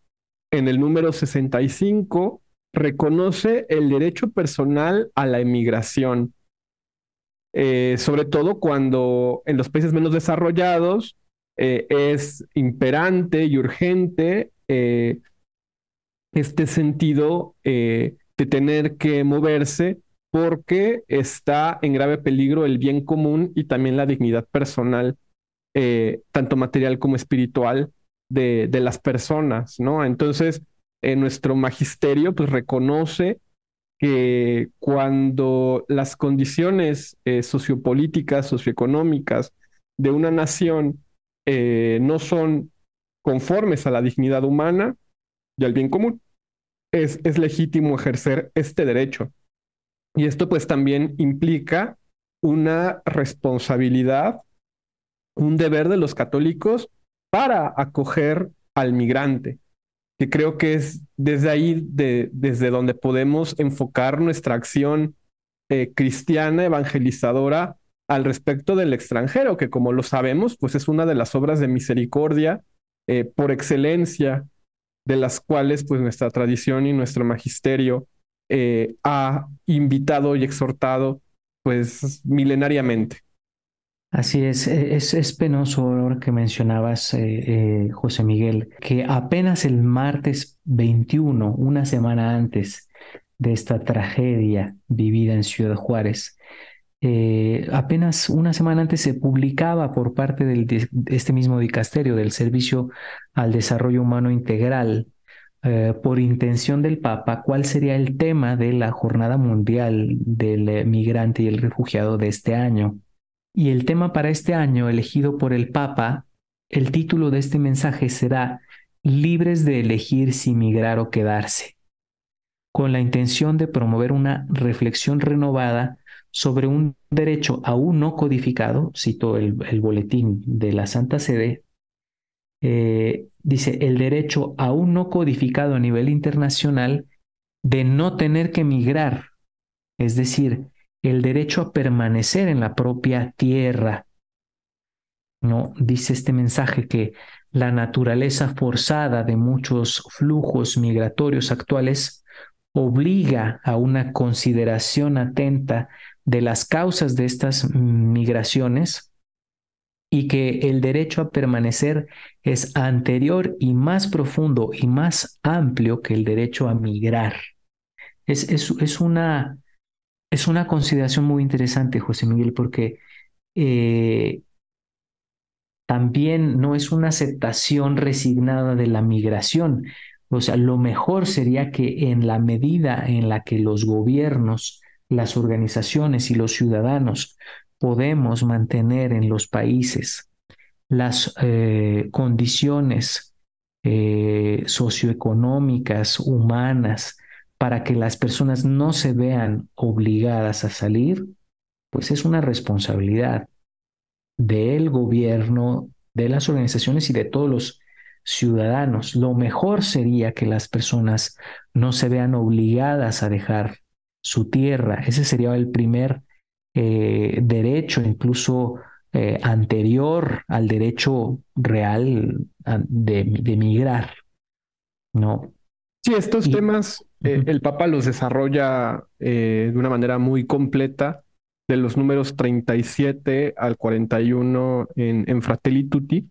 en el número 65 reconoce el derecho personal a la emigración, eh, sobre todo cuando en los países menos desarrollados eh, es imperante y urgente este sentido de tener que moverse porque está en grave peligro el bien común y también la dignidad personal, eh, tanto material como espiritual, de, de las personas, ¿no? Entonces, eh, nuestro magisterio pues reconoce que cuando las condiciones eh, sociopolíticas, socioeconómicas de una nación no son conformes a la dignidad humana y al bien común, es, es legítimo ejercer este derecho y esto pues también implica una responsabilidad, un deber de los católicos para acoger al migrante, que creo que es desde ahí, de, desde donde podemos enfocar nuestra acción eh, cristiana evangelizadora al respecto del extranjero, que como lo sabemos, pues es una de las obras de misericordia eh, por excelencia, de las cuales pues nuestra tradición y nuestro magisterio eh, ha invitado y exhortado pues milenariamente. Así es, e, es, penoso ahora que mencionabas, eh, eh, José Miguel, que apenas el martes 21, una semana antes de esta tragedia vivida en Ciudad Juárez, eh, apenas una semana antes se publicaba por parte de este mismo dicasterio del Servicio al Desarrollo Humano Integral, por intención del Papa, cuál sería el tema de la Jornada Mundial del Migrante y el Refugiado de este año. Y el tema para este año elegido por el Papa, el título de este mensaje será Libres de elegir si migrar o quedarse, con la intención de promover una reflexión renovada sobre un derecho aún no codificado, cito el, boletín de la Santa Sede, eh, dice, el derecho aún no codificado a nivel internacional de no tener que migrar, es decir, el derecho a permanecer en la propia tierra. No dice este mensaje que la naturaleza forzada de muchos flujos migratorios actuales obliga a una consideración atenta de las causas de estas migraciones y que el derecho a permanecer es anterior y más profundo y más amplio que el derecho a migrar. Es, es, es una es una consideración muy interesante, José Miguel, porque eh, también no es una aceptación resignada de la migración. O sea, lo mejor sería que en la medida en la que los gobiernos, las organizaciones y los ciudadanos podemos mantener en los países las eh, condiciones eh, socioeconómicas, humanas, para que las personas no se vean obligadas a salir, pues es una responsabilidad del gobierno, de las organizaciones y de todos los ciudadanos. Lo mejor sería que las personas no se vean obligadas a dejar su tierra. Ese sería el primer eh, derecho, incluso eh, anterior al derecho real de, de migrar. ¿no? Sí, estos temas eh, el Papa los desarrolla de una manera muy completa, de los números 37 al 41 en, en Fratelli Tutti.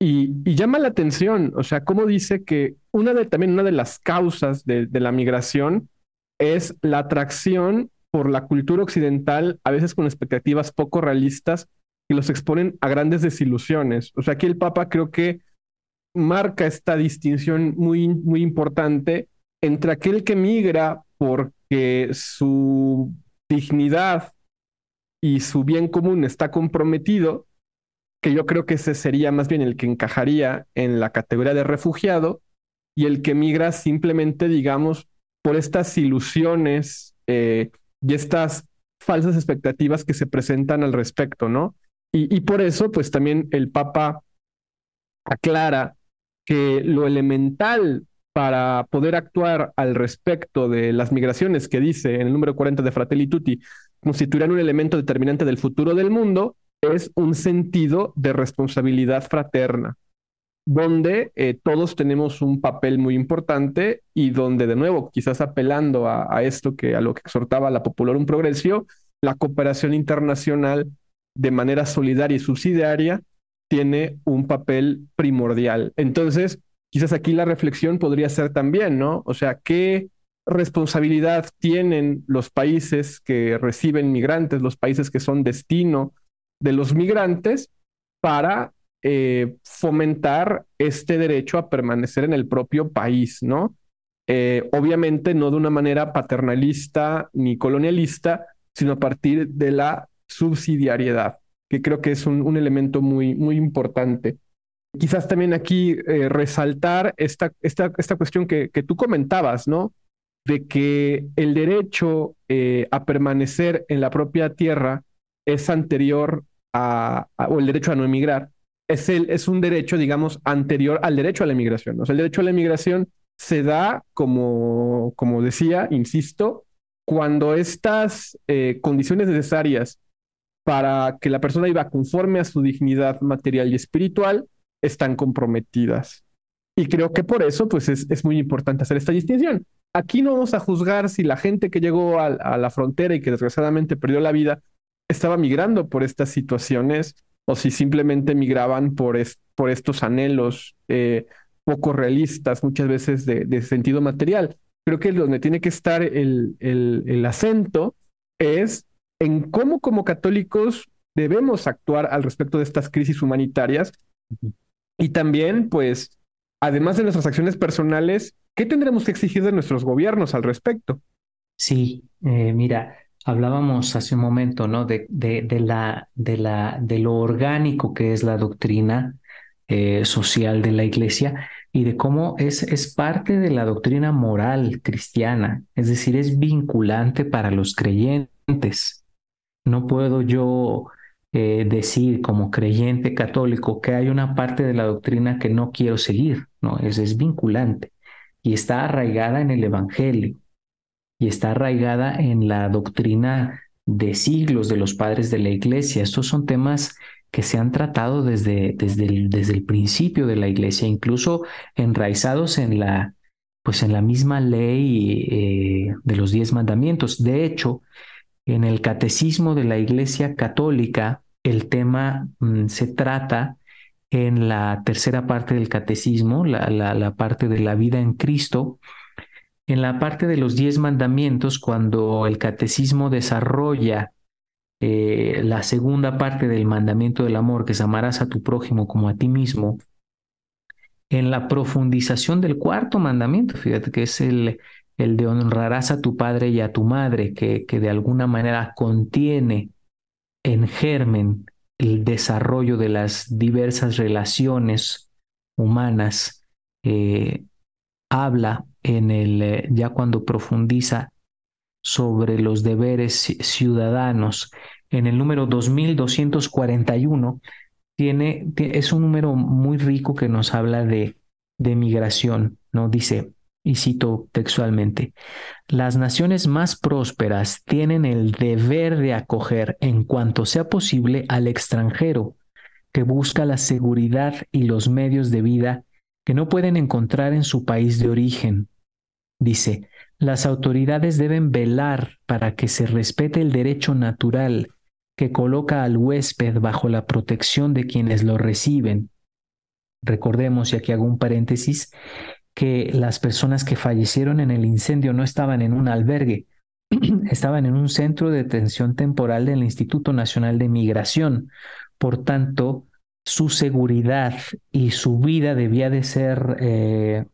Y, llama la atención, o sea, cómo dice que una de, también una de las causas de, de la migración es la atracción por la cultura occidental, a veces con expectativas poco realistas, que los exponen a grandes desilusiones. O sea, aquí el Papa creo que marca esta distinción muy, muy importante entre aquel que migra porque su dignidad y su bien común está comprometido, que yo creo que ese sería más bien el que encajaría en la categoría de refugiado, y el que migra simplemente, digamos, por estas ilusiones eh, y estas falsas expectativas que se presentan al respecto, ¿no? Y, por eso, pues también el Papa aclara que lo elemental para poder actuar al respecto de las migraciones que dice en el número 40 de Fratelli Tutti constituirán un elemento determinante del futuro del mundo, es un sentido de responsabilidad fraterna, donde eh, todos tenemos un papel muy importante y donde, de nuevo, quizás apelando a, esto que a lo que exhortaba la Popular un Progresio, la cooperación internacional de manera solidaria y subsidiaria tiene un papel primordial. Entonces, quizás aquí la reflexión podría ser también, ¿no? O sea, ¿qué responsabilidad tienen los países que reciben migrantes, los países que son destino de los migrantes para eh, fomentar este derecho a permanecer en el propio país, ¿no? Eh, obviamente no de una manera paternalista ni colonialista, sino a partir de la subsidiariedad, que creo que es un, elemento muy, muy importante. Quizás también aquí eh, resaltar esta, esta, esta cuestión que, que, tú comentabas, ¿no? De que el derecho a permanecer en la propia tierra es anterior a, o el derecho a no emigrar, es, el, es un derecho, digamos, anterior al derecho a la emigración. O sea, el derecho a la emigración se da, como, como decía, insisto, cuando estas eh, condiciones necesarias para que la persona iba conforme a su dignidad material y espiritual están comprometidas. Y creo que por eso, pues es, es muy importante hacer esta distinción. Aquí no vamos a juzgar si la gente que llegó a, la frontera y que desgraciadamente perdió la vida estaba migrando por estas situaciones o si simplemente migraban por, por estos anhelos eh, poco realistas, muchas veces de, sentido material. Creo que donde tiene que estar el, el, acento es en cómo como católicos debemos actuar al respecto de estas crisis humanitarias y también, pues, además de nuestras acciones personales, ¿qué tendremos que exigir de nuestros gobiernos al respecto? Sí, eh, mira, hablábamos hace un momento, ¿no? De, de, de, la, de, la, de lo orgánico que es la doctrina eh, social de la iglesia y de cómo es, es parte de la doctrina moral cristiana, es decir, es vinculante para los creyentes. No puedo yo eh, decir como creyente católico que hay una parte de la doctrina que no quiero seguir, no, es, es vinculante y está arraigada en el Evangelio y está arraigada en la doctrina de siglos de los padres de la iglesia. Estos son temas que se han tratado desde, desde, el, desde el principio de la iglesia, incluso enraizados en la, pues en la misma ley eh, de los diez mandamientos. De hecho, en el catecismo de la iglesia católica, el tema mm, se trata en la tercera parte del catecismo, la, la, la parte de la vida en Cristo, en la parte de los diez mandamientos, cuando el catecismo desarrolla eh, la segunda parte del mandamiento del amor, que es amarás a tu prójimo como a ti mismo, en la profundización del cuarto mandamiento, fíjate que es el, el de honrarás a tu padre y a tu madre, que, que de alguna manera contiene en germen el desarrollo de las diversas relaciones humanas, eh, habla en el, eh, ya cuando profundiza sobre los deberes ciudadanos, en el número 2241, tiene, es un número muy rico que nos habla de, de migración, ¿no? Dice, y cito textualmente, las naciones más prósperas tienen el deber de acoger en cuanto sea posible al extranjero que busca la seguridad y los medios de vida que no pueden encontrar en su país de origen. Dice, las autoridades deben velar para que se respete el derecho natural que coloca al huésped bajo la protección de quienes lo reciben. Recordemos, y aquí hago un paréntesis, que las personas que fallecieron en el incendio no estaban en un albergue, estaban en un centro de detención temporal del Instituto Nacional de Migración. Por tanto, su seguridad y su vida debía de ser eh,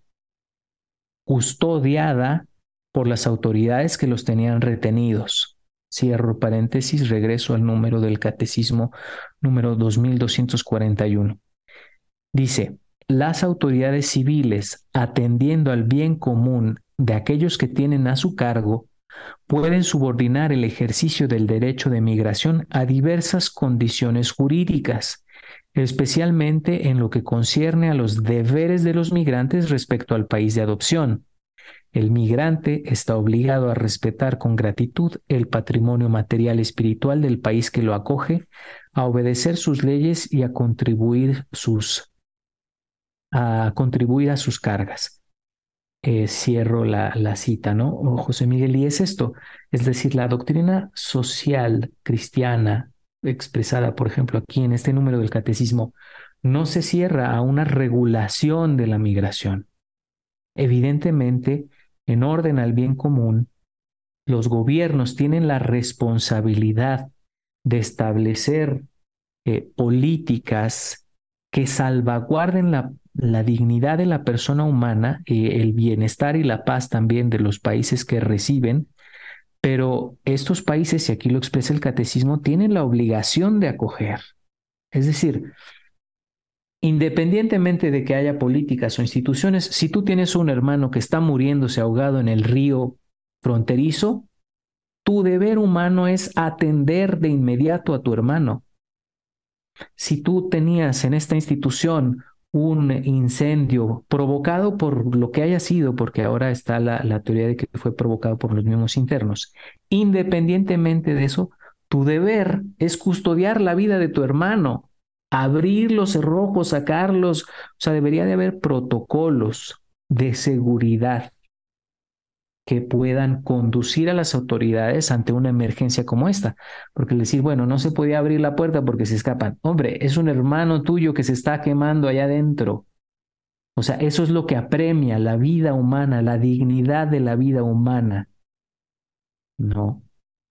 custodiada por las autoridades que los tenían retenidos. Cierro paréntesis, regreso al número del catecismo número 2241. Dice, las autoridades civiles, atendiendo al bien común de aquellos que tienen a su cargo, pueden subordinar el ejercicio del derecho de migración a diversas condiciones jurídicas especialmente en lo que concierne a los deberes de los migrantes respecto al país de adopción. El migrante está obligado a respetar con gratitud el patrimonio material espiritual del país que lo acoge, a obedecer sus leyes y a contribuir sus a contribuir a sus cargas. Eh, cierro la, la, cita, ¿no? José Miguel, y es esto, es decir, la doctrina social cristiana expresada, por ejemplo, aquí en este número del catecismo, no se cierra a una regulación de la migración. Evidentemente, en orden al bien común, los gobiernos tienen la responsabilidad de establecer eh, políticas que salvaguarden la, la, dignidad de la persona humana, eh, el bienestar y la paz también de los países que reciben, pero estos países, y aquí lo expresa el catecismo, tienen la obligación de acoger. Es decir, independientemente de que haya políticas o instituciones, si tú tienes un hermano que está muriéndose ahogado en el río fronterizo, tu deber humano es atender de inmediato a tu hermano. Si tú tenías en esta institución un incendio provocado por lo que haya sido, porque ahora está la, teoría de que fue provocado por los mismos internos. Independientemente de eso, tu deber es custodiar la vida de tu hermano, abrir los cerrojos, sacarlos. O sea, debería de haber protocolos de seguridad que puedan conducir a las autoridades ante una emergencia como esta. Porque decir, bueno, no se puede abrir la puerta porque se escapan. Hombre, es un hermano tuyo que se está quemando allá adentro. O sea, eso es lo que apremia la vida humana, la dignidad de la vida humana. No.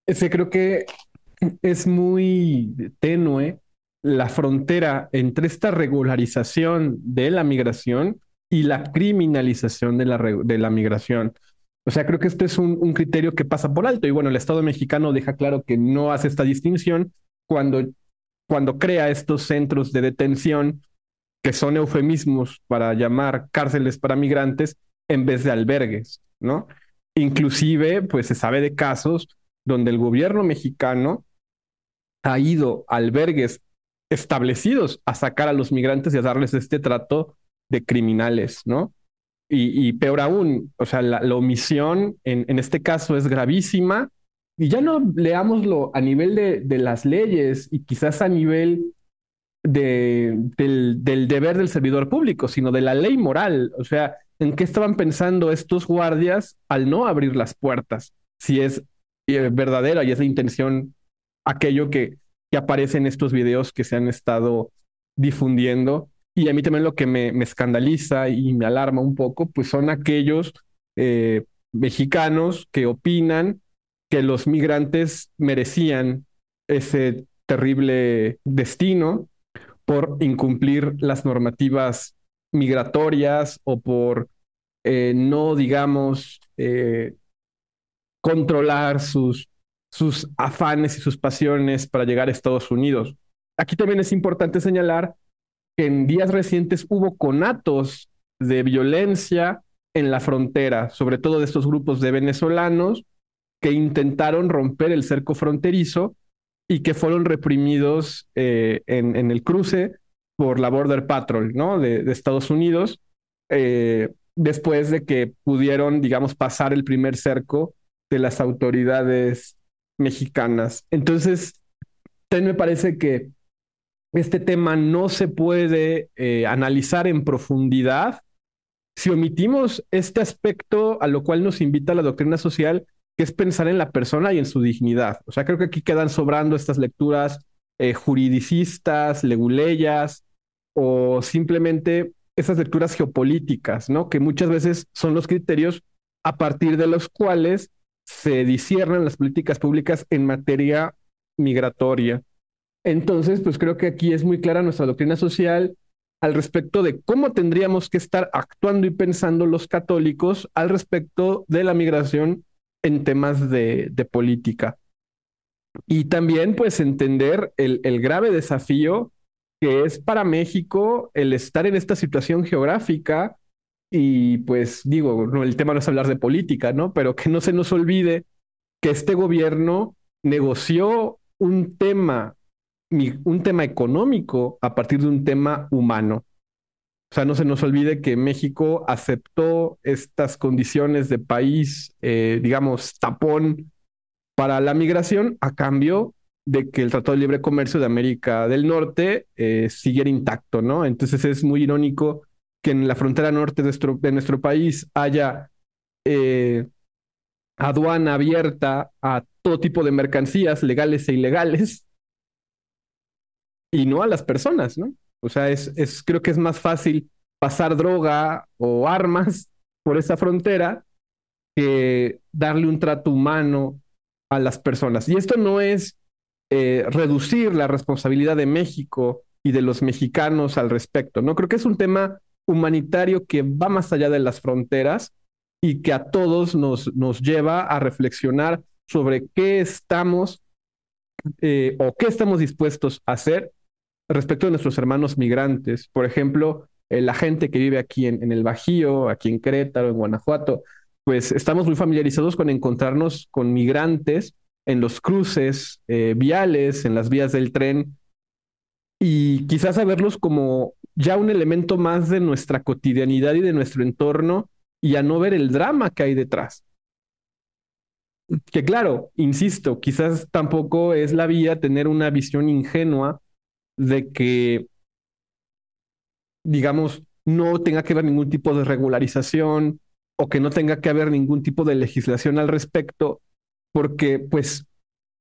Ese creo que es muy tenue la frontera entre esta regularización de la migración y la criminalización de la, de la migración. O sea, creo que este es un, criterio que pasa por alto. Y bueno, el Estado mexicano deja claro que no hace esta distinción cuando, cuando crea estos centros de detención que son eufemismos para llamar cárceles para migrantes en vez de albergues, ¿no? Inclusive, pues se sabe de casos donde el gobierno mexicano ha ido a albergues establecidos a sacar a los migrantes y a darles este trato de criminales, ¿no? Y, peor aún, o sea, la, omisión en, en, este caso es gravísima. Y ya no leámoslo a nivel de, de las leyes y quizás a nivel de, del, deber del servidor público, sino de la ley moral. O sea, ¿en qué estaban pensando estos guardias al no abrir las puertas? Si es eh, verdadera y es la intención aquello que, que aparece en estos videos que se han estado difundiendo y a mí también lo que me, escandaliza y me alarma un poco, pues son aquellos eh, mexicanos que opinan que los migrantes merecían ese terrible destino por incumplir las normativas migratorias o por eh, no, digamos, eh, controlar sus, sus afanes y sus pasiones para llegar a Estados Unidos. Aquí también es importante señalar en días recientes hubo conatos de violencia en la frontera, sobre todo de estos grupos de venezolanos que intentaron romper el cerco fronterizo y que fueron reprimidos eh, en, el cruce por la Border Patrol ¿no? de, Estados Unidos, eh, después de que pudieron, digamos, pasar el primer cerco de las autoridades mexicanas. Entonces, me parece que este tema no se puede eh, analizar en profundidad si omitimos este aspecto a lo cual nos invita la doctrina social, que es pensar en la persona y en su dignidad. O sea, creo que aquí quedan sobrando estas lecturas eh, juridicistas, leguleyas, o simplemente esas lecturas geopolíticas, ¿no? Que muchas veces son los criterios a partir de los cuales se disciernen las políticas públicas en materia migratoria. Entonces, pues creo que aquí es muy clara nuestra doctrina social al respecto de cómo tendríamos que estar actuando y pensando los católicos al respecto de la migración en temas de, política. Y también, pues, entender el, grave desafío que es para México el estar en esta situación geográfica y pues digo, el tema no es hablar de política, ¿no? Pero que no se nos olvide que este gobierno negoció un tema un tema económico a partir de un tema humano. O sea, no se nos olvide que México aceptó estas condiciones de país, eh, digamos, tapón para la migración a cambio de que el Tratado de Libre Comercio de América del Norte eh, siguiera intacto, ¿no? Entonces es muy irónico que en la frontera norte de nuestro, de nuestro país haya eh, aduana abierta a todo tipo de mercancías legales e ilegales, y no a las personas, ¿no? O sea, es, creo que es más fácil pasar droga o armas por esa frontera que darle un trato humano a las personas. Y esto no es eh, reducir la responsabilidad de México y de los mexicanos al respecto, ¿no? Creo que es un tema humanitario que va más allá de las fronteras y que a todos nos, nos lleva a reflexionar sobre qué estamos eh, o qué estamos dispuestos a hacer respecto de nuestros hermanos migrantes. Por ejemplo, eh, la gente que vive aquí en, el Bajío, aquí en Querétaro, en Guanajuato, pues estamos muy familiarizados con encontrarnos con migrantes en los cruces eh, viales, en las vías del tren, y quizás a verlos como ya un elemento más de nuestra cotidianidad y de nuestro entorno, y a no ver el drama que hay detrás. Que claro, insisto, quizás tampoco es la vía tener una visión ingenua de que, digamos, no tenga que haber ningún tipo de regularización o que no tenga que haber ningún tipo de legislación al respecto, porque pues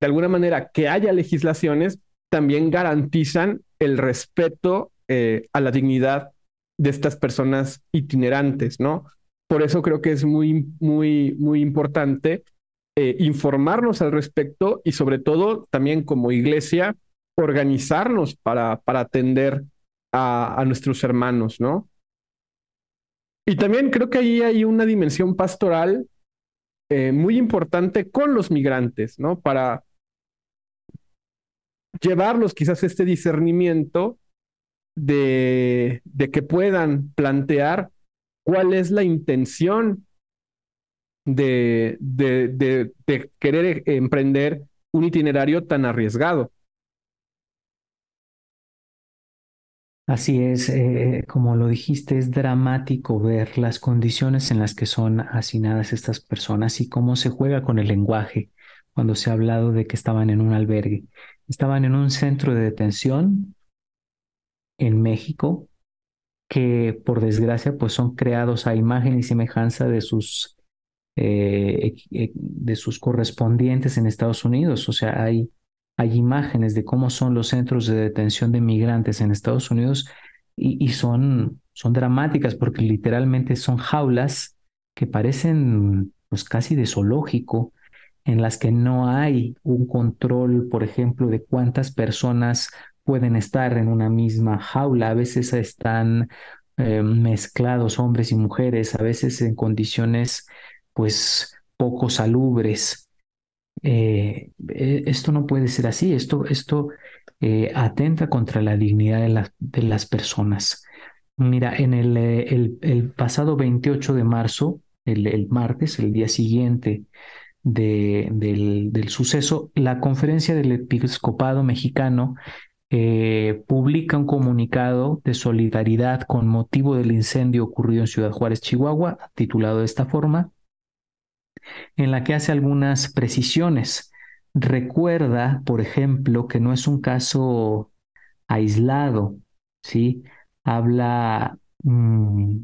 de alguna manera que haya legislaciones también garantizan el respeto eh, a la dignidad de estas personas itinerantes, ¿no? Por eso creo que es muy, muy, muy importante eh, informarnos al respecto y sobre todo también como iglesia organizarnos para, para atender a, nuestros hermanos, ¿no? Y también creo que ahí hay una dimensión pastoral eh, muy importante con los migrantes, ¿no? Para llevarlos quizás este discernimiento de, de que puedan plantear cuál es la intención de, de, de, querer emprender un itinerario tan arriesgado. Así es, eh, como lo dijiste, es dramático ver las condiciones en las que son hacinadas estas personas y cómo se juega con el lenguaje cuando se ha hablado de que estaban en un albergue. Estaban en un centro de detención en México que por desgracia pues son creados a imagen y semejanza de sus eh, de sus correspondientes en Estados Unidos. O sea, hay hay imágenes de cómo son los centros de detención de migrantes en Estados Unidos y, son, son dramáticas porque literalmente son jaulas que parecen pues casi de zoológico, en las que no hay un control, por ejemplo, de cuántas personas pueden estar en una misma jaula. A veces están eh, mezclados hombres y mujeres, a veces en condiciones pues poco salubres. Eh, eh, esto no puede ser así, esto, esto eh, atenta contra la dignidad de, las personas. Mira, en el, pasado 28 de marzo, el, martes, el día siguiente de, del, del, suceso, la conferencia del episcopado mexicano publica un comunicado de solidaridad con motivo del incendio ocurrido en Ciudad Juárez, Chihuahua, titulado de esta forma, en la que hace algunas precisiones. Recuerda, por ejemplo, que no es un caso aislado, ¿sí? Habla mm,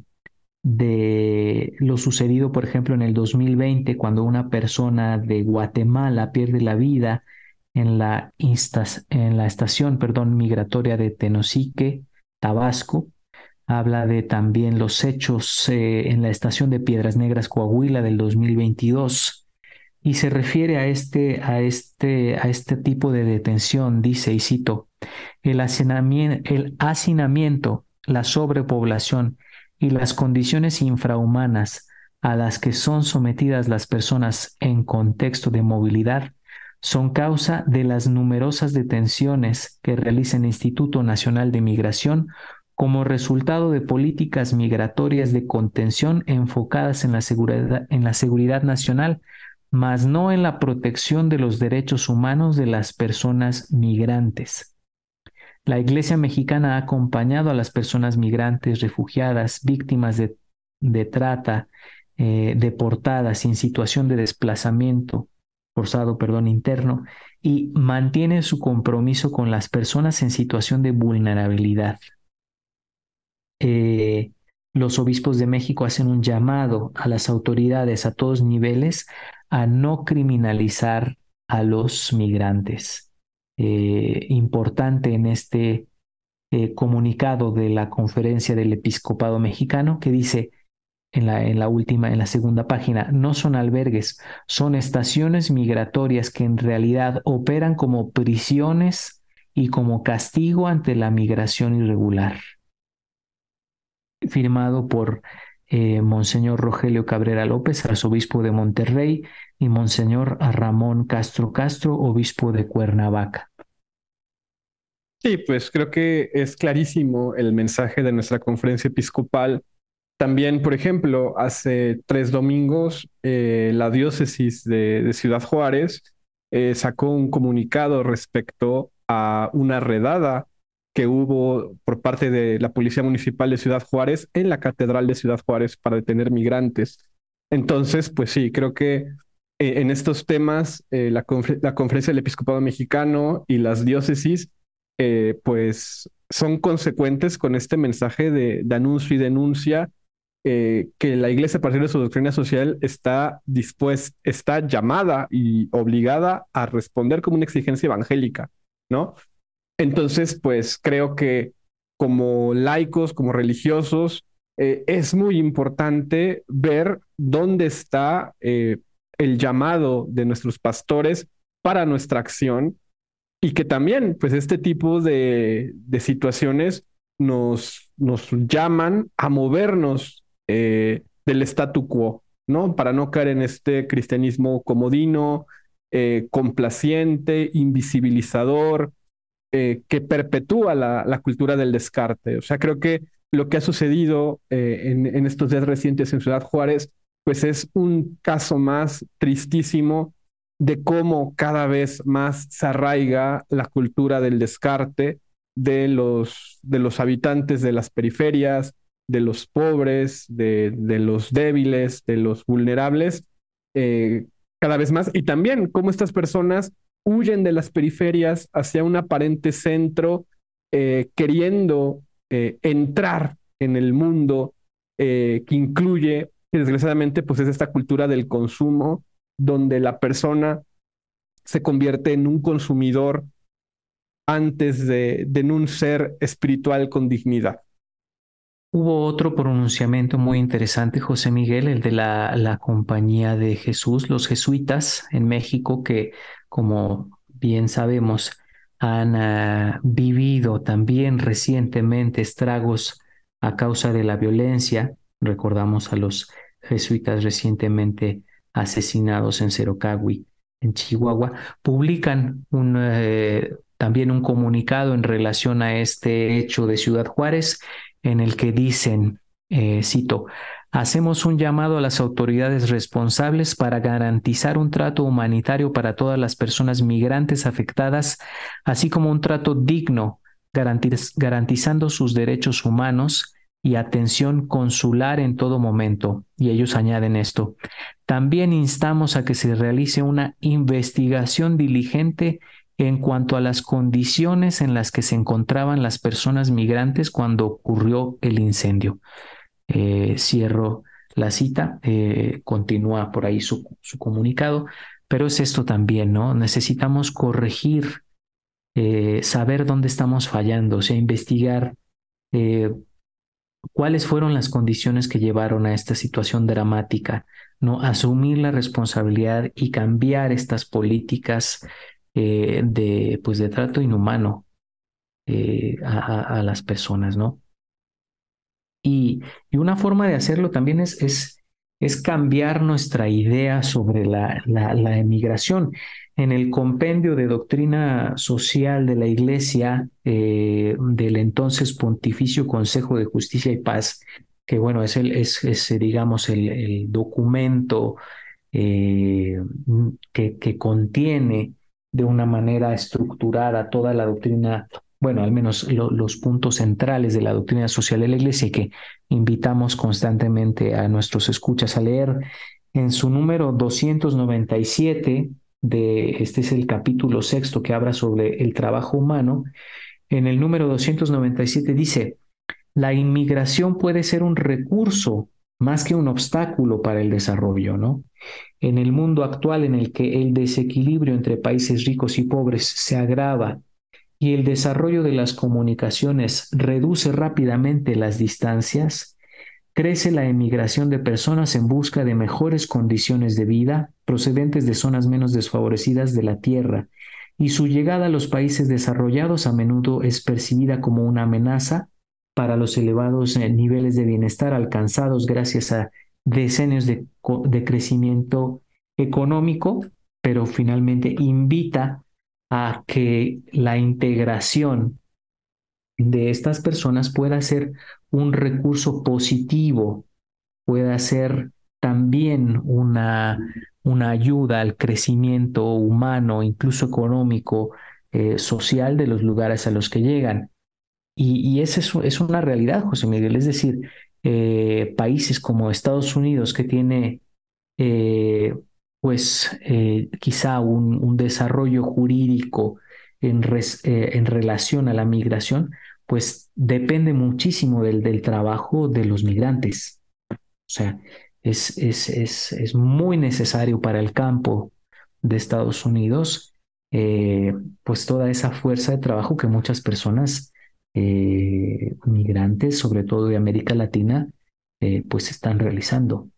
de lo sucedido, por ejemplo, en el 2020, cuando una persona de Guatemala pierde la vida en la, en la estación perdón, migratoria de Tenosique, Tabasco, habla de también los hechos eh, en la estación de Piedras Negras Coahuila del 2022 y se refiere a este, a este, a este tipo de detención, dice, y cito, el el hacinamiento, la sobrepoblación y las condiciones infrahumanas a las que son sometidas las personas en contexto de movilidad son causa de las numerosas detenciones que realiza el Instituto Nacional de Migración como resultado de políticas migratorias de contención enfocadas en la seguridad, nacional, mas no en la protección de los derechos humanos de las personas migrantes. La Iglesia mexicana ha acompañado a las personas migrantes, refugiadas, víctimas de, trata, eh, deportadas en situación de desplazamiento forzado, perdón, interno, y mantiene su compromiso con las personas en situación de vulnerabilidad. Eh, los obispos de México hacen un llamado a las autoridades a todos niveles a no criminalizar a los migrantes. Eh, importante en este eh, comunicado de la conferencia del episcopado mexicano que dice en la, en la última, en la segunda página, no son albergues, son estaciones migratorias que en realidad operan como prisiones y como castigo ante la migración irregular firmado por eh, Monseñor Rogelio Cabrera López, arzobispo de Monterrey, y Monseñor Ramón Castro Castro, obispo de Cuernavaca. Sí, pues creo que es clarísimo el mensaje de nuestra conferencia episcopal. También, por ejemplo, hace tres domingos, eh, la diócesis de, Ciudad Juárez eh, sacó un comunicado respecto a una redada que hubo por parte de la Policía Municipal de Ciudad Juárez en la Catedral de Ciudad Juárez para detener migrantes. Entonces, pues sí, creo que eh, en estos temas eh, la, Conferencia del Episcopado Mexicano y las diócesis, eh, pues son consecuentes con este mensaje de, anuncio y denuncia que la iglesia a partir de su doctrina social está dispuesta, está llamada y obligada a responder como una exigencia evangélica, ¿no? Entonces, pues creo que como laicos, como religiosos, eh, es muy importante ver dónde está eh, el llamado de nuestros pastores para nuestra acción y que también, pues, este tipo de, situaciones nos, llaman a movernos eh, del statu quo, ¿no? Para no caer en este cristianismo comodino, complaciente, invisibilizador, que perpetúa la, la, cultura del descarte. O sea, creo que lo que ha sucedido eh, en, estos días recientes en Ciudad Juárez, pues es un caso más tristísimo de cómo cada vez más se arraiga la cultura del descarte de los, de los habitantes de las periferias, de los pobres, de, los débiles, de los vulnerables, eh, cada vez más. Y también cómo estas personas huyen de las periferias hacia un aparente centro, eh, queriendo eh, entrar en el mundo eh, que incluye, desgraciadamente, pues es esta cultura del consumo, donde la persona se convierte en un consumidor antes de, de en un ser espiritual con dignidad. Hubo otro pronunciamiento muy interesante, José Miguel, el de la, la, Compañía de Jesús, los jesuitas en México, que como bien sabemos, han ah, vivido también recientemente estragos a causa de la violencia. Recordamos a los jesuitas recientemente asesinados en Cerocagui, en Chihuahua. Publican eh, también un comunicado en relación a este hecho de Ciudad Juárez en el que dicen, eh, cito, Hacemos un llamado a las autoridades responsables para garantizar un trato humanitario para todas las personas migrantes afectadas, así como un trato digno, garantizando sus derechos humanos y atención consular en todo momento. Y ellos añaden esto. También instamos a que se realice una investigación diligente en cuanto a las condiciones en las que se encontraban las personas migrantes cuando ocurrió el incendio. Eh, cierro la cita, eh, continúa por ahí su, comunicado, pero es esto también, ¿no? Necesitamos corregir, eh, saber dónde estamos fallando, o sea, investigar cuáles fueron las condiciones que llevaron a esta situación dramática, ¿no? Asumir la responsabilidad y cambiar estas políticas de, pues, de trato inhumano a, a las personas, ¿no? Y, una forma de hacerlo también es, es, es cambiar nuestra idea sobre la, la, emigración. En el compendio de doctrina social de la Iglesia eh, del entonces Pontificio Consejo de Justicia y Paz, que bueno, es, el, es, digamos, el, documento eh, que, que contiene de una manera estructurada toda la doctrina bueno, al menos los puntos centrales de la doctrina social de la Iglesia que invitamos constantemente a nuestros escuchas a leer. En su número 297, de, este es el capítulo sexto que habla sobre el trabajo humano, en el número 297 dice, la inmigración puede ser un recurso más que un obstáculo para el desarrollo, ¿no? En el mundo actual en el que el desequilibrio entre países ricos y pobres se agrava y el desarrollo de las comunicaciones reduce rápidamente las distancias, crece la emigración de personas en busca de mejores condiciones de vida procedentes de zonas menos desfavorecidas de la Tierra, y su llegada a los países desarrollados a menudo es percibida como una amenaza para los elevados eh, niveles de bienestar alcanzados gracias a decenios de, de crecimiento económico, pero finalmente invita a que la integración de estas personas pueda ser un recurso positivo, pueda ser también una, una ayuda al crecimiento humano, incluso económico, eh, social de los lugares a los que llegan. Y, y esa es, una realidad, José Miguel. Es decir, eh, países como Estados Unidos, que tiene eh, pues eh, quizá un, desarrollo jurídico en, eh, en, relación a la migración, pues depende muchísimo del, del trabajo de los migrantes. sea, es, es, es, es muy necesario para el campo de Estados Unidos, pues toda esa fuerza de trabajo que muchas personas eh, migrantes, sobre todo de América Latina, eh, pues están realizando.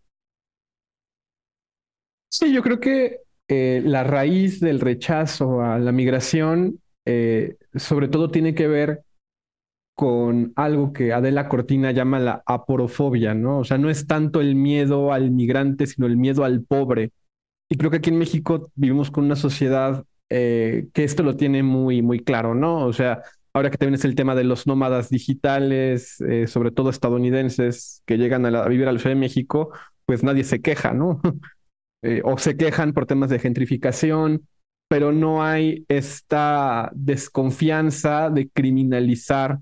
Sí, yo creo que la raíz del rechazo a la migración, sobre todo tiene que ver con algo que Adela Cortina llama la aporofobia, ¿no? O sea, no es tanto el miedo al migrante, sino el miedo al pobre. Y creo que aquí en México vivimos con una sociedad eh, que esto lo tiene muy, muy claro, ¿no? O sea, ahora que también es el tema de los nómadas digitales, eh, sobre todo estadounidenses que llegan a, vivir a la Ciudad de México, pues nadie se queja, ¿no? Eh, o se quejan por temas de gentrificación, pero no hay esta desconfianza de criminalizar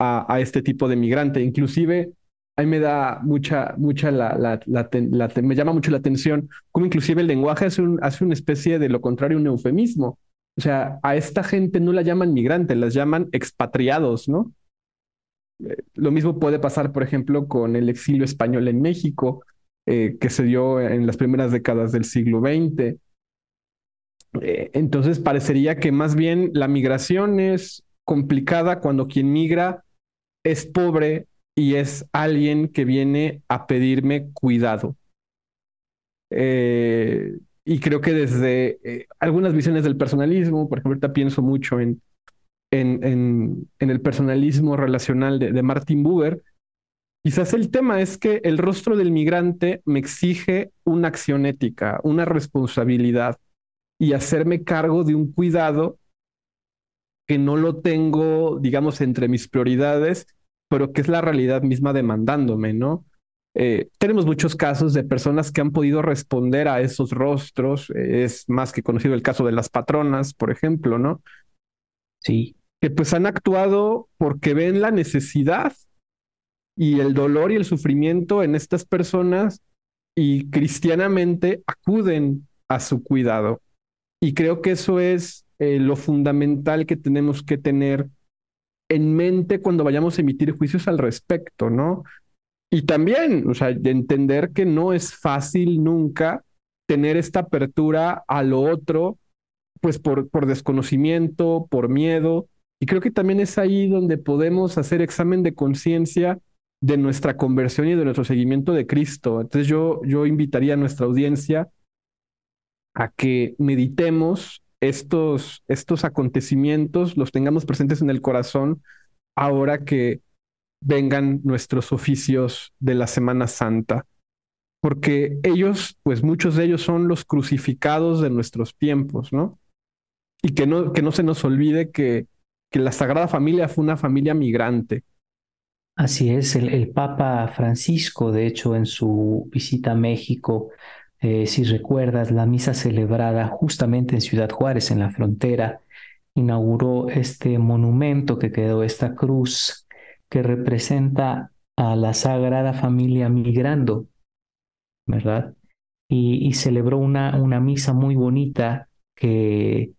a, este tipo de migrante. Inclusive, a mí me da mucha, mucha la, la, la, me llama mucho la atención cómo inclusive el lenguaje hace, un, hace una especie de lo contrario, un eufemismo. O sea, a esta gente no la llaman migrante, las llaman expatriados, ¿no? Eh, lo mismo puede pasar, por ejemplo, con el exilio español en México, eh, que se dio en las primeras décadas del siglo XX. Eh, entonces, parecería que más bien la migración es complicada cuando quien migra es pobre y es alguien que viene a pedirme cuidado. Eh, y creo que desde eh, algunas visiones del personalismo, por ejemplo, ahorita pienso mucho en, en, el personalismo relacional de, de Martin Buber, quizás el tema es que el rostro del migrante me exige una acción ética, una responsabilidad y hacerme cargo de un cuidado que no lo tengo, digamos, entre mis prioridades pero que es la realidad misma demandándome, ¿no? Eh, tenemos muchos casos de personas que han podido responder a esos rostros. Eh, es más que conocido el caso de las patronas, por ejemplo, ¿no? Sí. Que pues han actuado porque ven la necesidad y el dolor y el sufrimiento en estas personas y cristianamente acuden a su cuidado. Y creo que eso es eh, lo fundamental que tenemos que tener en mente cuando vayamos a emitir juicios al respecto, ¿no? Y también, o sea, de entender que no es fácil nunca tener esta apertura a lo otro, pues por, por desconocimiento, por miedo. Y creo que también es ahí donde podemos hacer examen de conciencia de nuestra conversión y de nuestro seguimiento de Cristo. Entonces yo, yo invitaría a nuestra audiencia a que meditemos estos, estos acontecimientos los tengamos presentes en el corazón ahora que vengan nuestros oficios de la Semana Santa, porque ellos, pues muchos de ellos son los crucificados de nuestros tiempos, ¿no? Y que no, que no se nos olvide que, que la Sagrada Familia fue una familia migrante. Así es, el, el Papa Francisco, de hecho, en su visita a México, eh, si recuerdas, la misa celebrada justamente en Ciudad Juárez, en la frontera, inauguró este monumento que quedó, esta cruz que representa a la Sagrada Familia migrando, ¿verdad? Y, celebró una, una, misa muy bonita que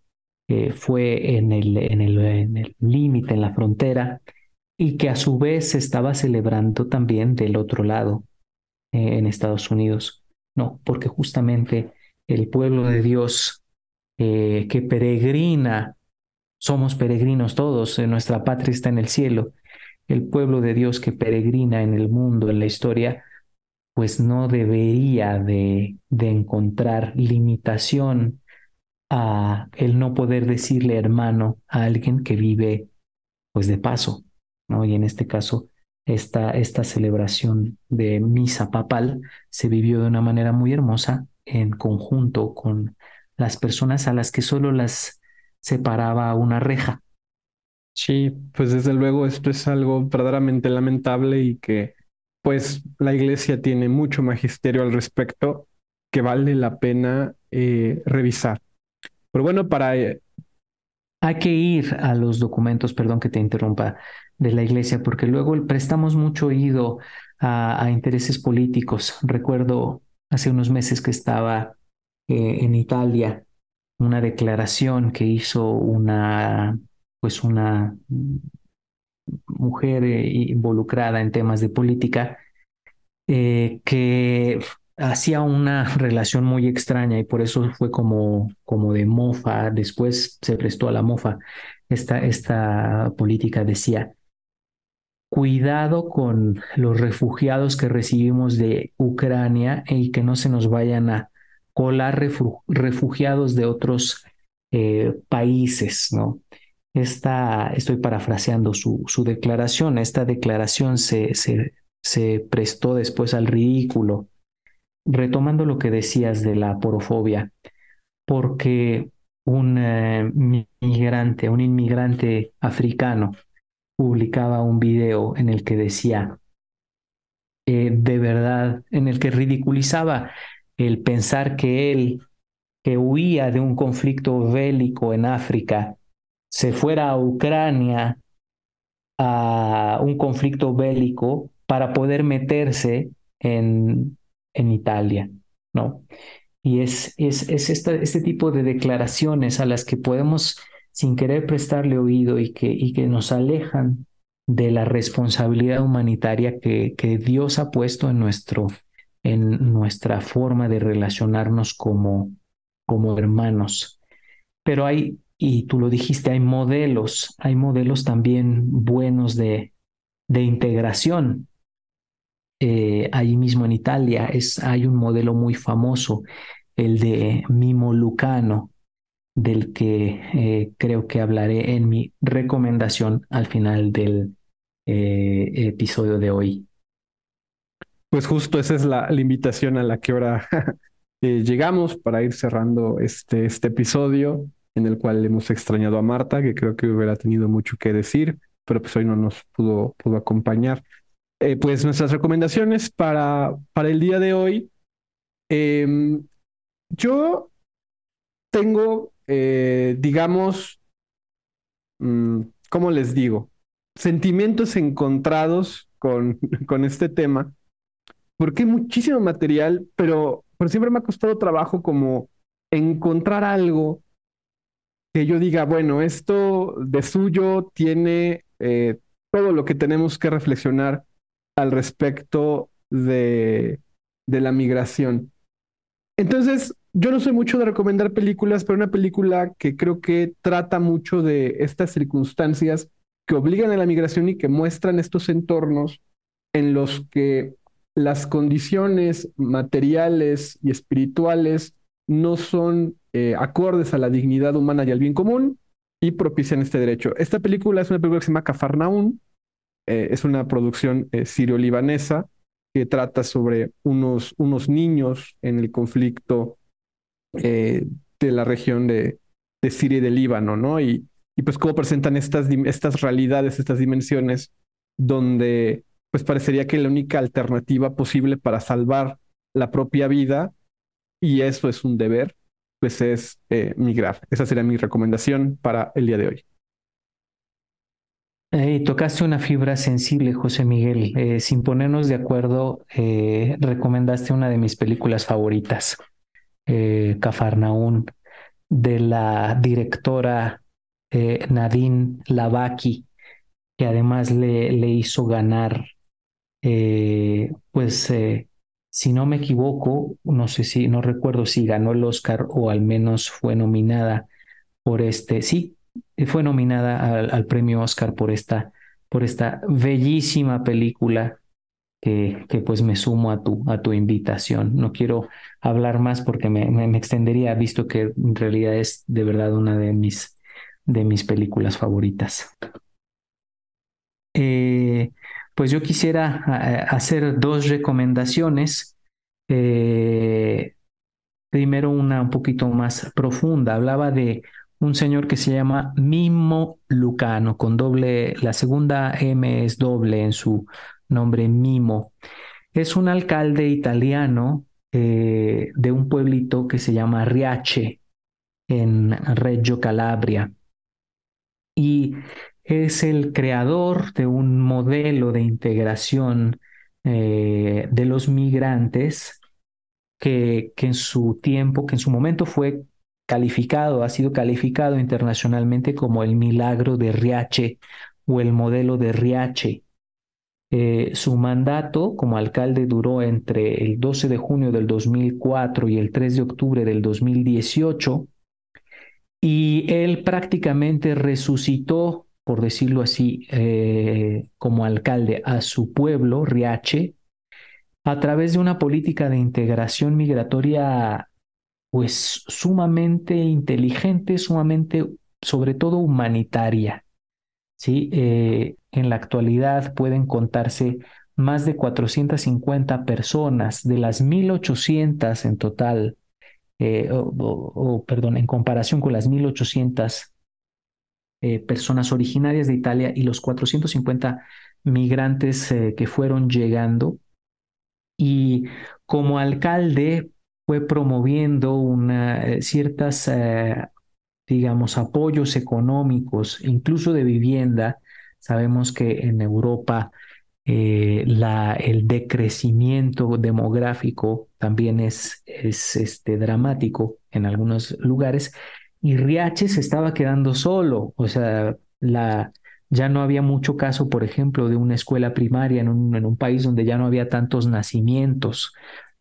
fue en el en el en el límite, en la frontera, y que a su vez se estaba celebrando también del otro lado, eh, en Estados Unidos. No, porque justamente el pueblo de Dios eh, que peregrina, somos peregrinos todos, eh, nuestra patria está en el cielo, el pueblo de Dios que peregrina en el mundo, en la historia, pues no debería de, encontrar limitación a el no poder decirle hermano a alguien que vive pues de paso, ¿no? Y en este caso, esta, esta celebración de misa papal se vivió de una manera muy hermosa en conjunto con las personas a las que solo las separaba una reja. Sí, pues desde luego esto es algo verdaderamente lamentable y que pues la iglesia tiene mucho magisterio al respecto que vale la pena eh, revisar. Pero bueno, para... Eh, Hay que ir a los documentos, perdón que te interrumpa, de la iglesia, porque luego prestamos mucho oído a, intereses políticos. Recuerdo hace unos meses que estaba eh, en Italia una declaración que hizo una, pues una mujer eh, involucrada en temas de política eh, que hacía una relación muy extraña y por eso fue como, como de mofa, después se prestó a la mofa. Esta, esta política decía, cuidado con los refugiados que recibimos de Ucrania y que no se nos vayan a colar refugiados de otros eh, países, ¿no? Estoy parafraseando su, declaración, esta declaración se prestó después al ridículo, retomando lo que decías de la porofobia, porque un eh, migrante, un inmigrante africano, publicaba un video en el que decía, eh, de verdad, en el que ridiculizaba el pensar que él, que huía de un conflicto bélico en África, se fuera a Ucrania a un conflicto bélico para poder meterse en, en Italia, ¿no? Y es, es, es este tipo de declaraciones a las que podemos sin querer prestarle oído y que, y que nos alejan de la responsabilidad humanitaria que, que Dios ha puesto en, nuestro, en nuestra forma de relacionarnos como, como hermanos. Pero hay, y tú lo dijiste, hay modelos, hay modelos también buenos de, de integración. Eh, ahí mismo en Italia es, hay un modelo muy famoso, el de Mimo Lucano, del que eh, creo que hablaré en mi recomendación al final del eh, episodio de hoy. Pues justo esa es la, invitación a la que ahora llegamos para ir cerrando este, este episodio en el cual hemos extrañado a Marta, que creo que hubiera tenido mucho que decir, pero pues hoy no nos pudo, pudo acompañar. pues nuestras recomendaciones para, para el día de hoy. Em, yo tengo eh, digamos, mm, ¿cómo les digo? Sentimientos encontrados con, con este tema, porque hay muchísimo material, pero, pero siempre me ha costado trabajo como encontrar algo que yo diga, bueno, esto de suyo tiene eh, todo lo que tenemos que reflexionar al respecto de, de la migración. Entonces, yo no soy mucho de recomendar películas, pero una película que creo que trata mucho de estas circunstancias que obligan a la migración y que muestran estos entornos en los que las condiciones materiales y espirituales no son eh, acordes a la dignidad humana y al bien común y propician este derecho. Esta película es una película que se llama Cafarnaún, eh, es una producción eh, sirio-libanesa que trata sobre unos, unos niños en el conflicto de la región de, de, Siria y del Líbano, ¿no? Y, y pues cómo presentan estas, estas realidades, estas dimensiones, donde pues parecería que la única alternativa posible para salvar la propia vida, y eso es un deber, pues es eh, migrar. Esa sería mi recomendación para el día de hoy. Eh, tocaste una fibra sensible, José Miguel. sin ponernos de acuerdo, recomendaste una de mis películas favoritas eh, Cafarnaún, de la directora eh, Nadine Lavaki, que además le, le hizo ganar, eh, pues, eh, si no me equivoco, no sé si, no recuerdo si ganó el Oscar o al menos fue nominada por este, sí, fue nominada al, al premio Oscar por esta, por esta bellísima película que, que, pues me sumo a tu, a tu invitación. No quiero hablar más porque me, me, extendería, visto que en realidad es de verdad una de mis, de mis películas favoritas. Eh, pues yo quisiera eh, hacer dos recomendaciones. Eh, primero una un poquito más profunda. Hablaba de un señor que se llama Mimo Lucano, con doble, la segunda M es doble en su nombre Mimo. Es un alcalde italiano eh, de un pueblito que se llama Riace, en Reggio Calabria. Y es el creador de un modelo de integración eh, de los migrantes que, que en su tiempo, que en su momento fue calificado, ha sido calificado internacionalmente como el milagro de Riace o el modelo de Riace Eh, su mandato como alcalde duró entre el 12 de junio del 2004 y el 3 de octubre del 2018 y él prácticamente resucitó, por decirlo así, eh, como alcalde a su pueblo, Riache, a través de una política de integración migratoria pues sumamente inteligente, sumamente, sobre todo humanitaria. ¿sí? Eh, en la actualidad pueden contarse más de 450 personas, de las 1.800 en total, eh, o, perdón, en comparación con las 1.800 eh, personas originarias de Italia y los 450 migrantes que fueron llegando. Y como alcalde fue promoviendo una, ciertas digamos, apoyos económicos, incluso de vivienda. Sabemos que en Europa eh, el decrecimiento demográfico también es, es este, dramático en algunos lugares y Riache se estaba quedando solo, o sea, la, ya no había mucho caso, por ejemplo, de una escuela primaria en un, en un país donde ya no había tantos nacimientos,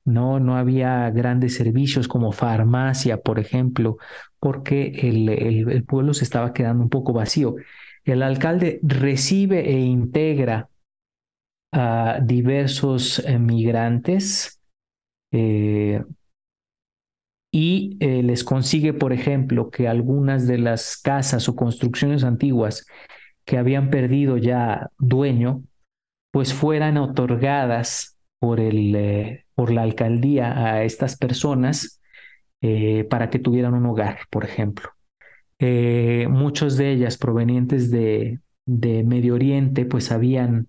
no, no había grandes servicios como farmacia, por ejemplo, porque el, el, pueblo se estaba quedando un poco vacío. El alcalde recibe e integra a diversos eh, migrantes eh, y eh, les consigue, por ejemplo, que algunas de las casas o construcciones antiguas que habían perdido ya dueño, pues fueran otorgadas por el por la alcaldía a estas personas eh, para que tuvieran un hogar, por ejemplo. Eh, muchos de ellas provenientes de, de Medio Oriente, pues sabían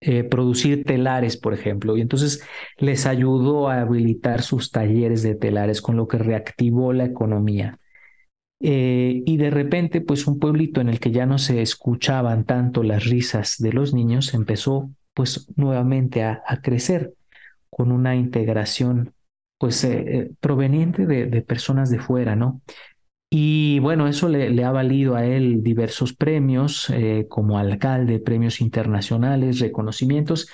eh, producir telares, por ejemplo, y entonces les ayudó a habilitar sus talleres de telares, con lo que reactivó la economía. y de repente, pues un pueblito en el que ya no se escuchaban tanto las risas de los niños empezó pues nuevamente a crecer con una integración pues eh, eh, proveniente de, personas de fuera, ¿no? Y bueno, eso le, ha valido a él diversos premios eh, como alcalde, premios internacionales, reconocimientos.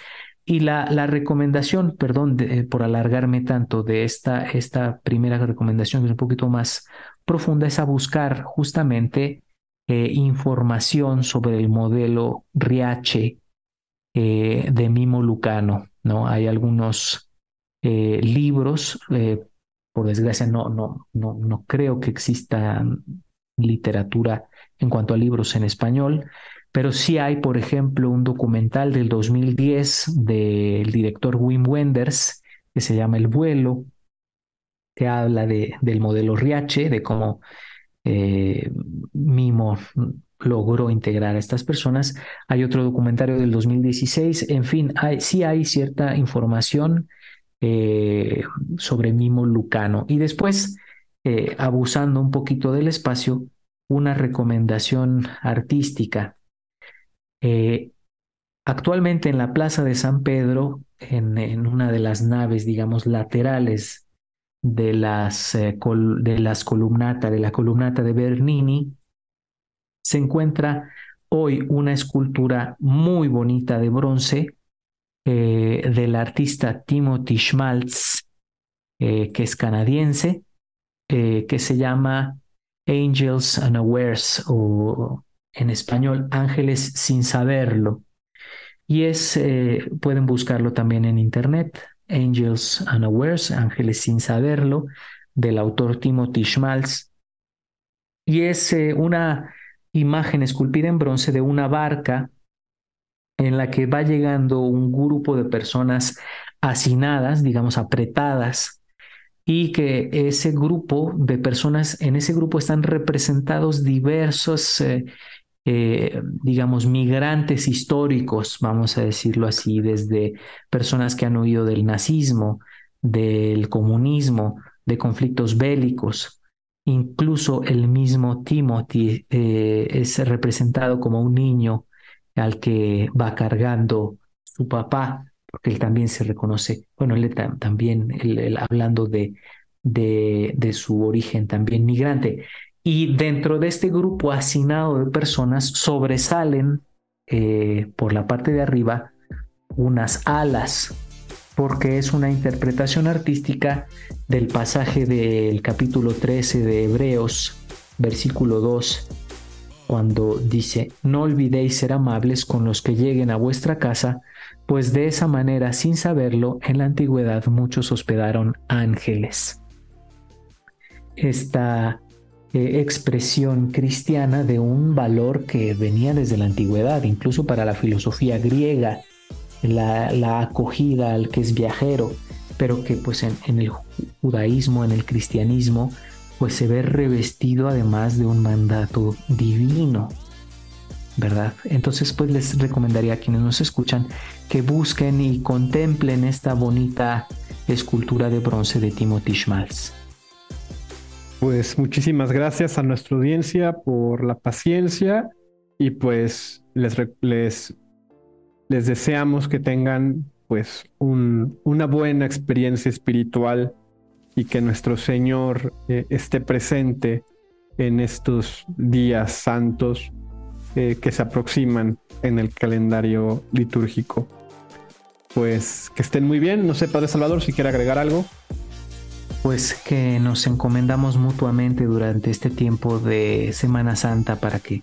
Y la, la recomendación, perdón por alargarme tanto de esta, esta primera recomendación, que es un poquito más profunda, es a buscar justamente información sobre el modelo Riache de Mimo Lucano. ¿no? Hay algunos eh, libros, eh, por desgracia no, no, no, no creo que exista literatura en cuanto a libros en español, pero sí hay, por ejemplo, un documental del 2010 del director Wim Wenders que se llama El vuelo, que habla de, del modelo Riache, de cómo eh, Mimo logró integrar a estas personas. Hay otro documentario del 2016, en fin, sí hay cierta información eh, sobre Mimo Lucano. Y después, eh, abusando un poquito del espacio, una recomendación artística. Eh, actualmente en la Plaza de San Pedro, en, una de las naves, digamos, laterales de las, de las columnata, de la columnata de Bernini, se encuentra hoy una escultura muy bonita de bronce eh, del artista Timothy Schmaltz, eh, que es canadiense, eh, que se llama Angels Unawares o en español Ángeles sin saberlo. Y es, pueden buscarlo también en internet, Angels Unawares, Ángeles sin saberlo, del autor Timothy Schmaltz. Y es una imagen esculpida en bronce de una barca en la que va llegando un grupo de personas hacinadas, digamos, apretadas, y que ese grupo de personas, en ese grupo están representados diversos, eh, eh, digamos, migrantes históricos, vamos a decirlo así, desde personas que han huido del nazismo, del comunismo, de conflictos bélicos, Incluso el mismo Timothy eh, es representado como un niño al que va cargando su papá, porque él también se reconoce, bueno, él también, hablando de, de, su origen también migrante. Y dentro de este grupo hacinado de personas sobresalen eh, por la parte de arriba unas alas, porque es una interpretación artística del pasaje del capítulo 13 de Hebreos, versículo 2, cuando dice, no olvidéis ser amables con los que lleguen a vuestra casa, pues de esa manera, sin saberlo, en la antigüedad muchos hospedaron ángeles. Esta eh, expresión cristiana de un valor que venía desde la antigüedad, incluso para la filosofía griega, la, acogida al que es viajero, pero que pues en, el judaísmo, en el cristianismo, pues se ve revestido además de un mandato divino, ¿verdad? Entonces pues les recomendaría a quienes nos escuchan que busquen y contemplen esta bonita escultura de bronce de Timothy Schmalz. Pues muchísimas gracias a nuestra audiencia por la paciencia y pues les, les les deseamos que tengan pues una buena experiencia espiritual y que nuestro Señor eh, esté presente en estos días santos eh, que se aproximan en el calendario litúrgico. Pues que estén muy bien. No sé, Padre Salvador, si quiere agregar algo. Pues que nos encomendamos mutuamente durante este tiempo de Semana Santa para que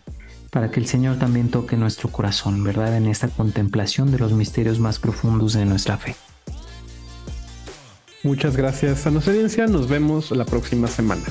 para que el Señor también toque nuestro corazón, ¿verdad? En esta contemplación de los misterios más profundos de nuestra fe. Muchas gracias a nuestra audiencia, nos vemos la próxima semana.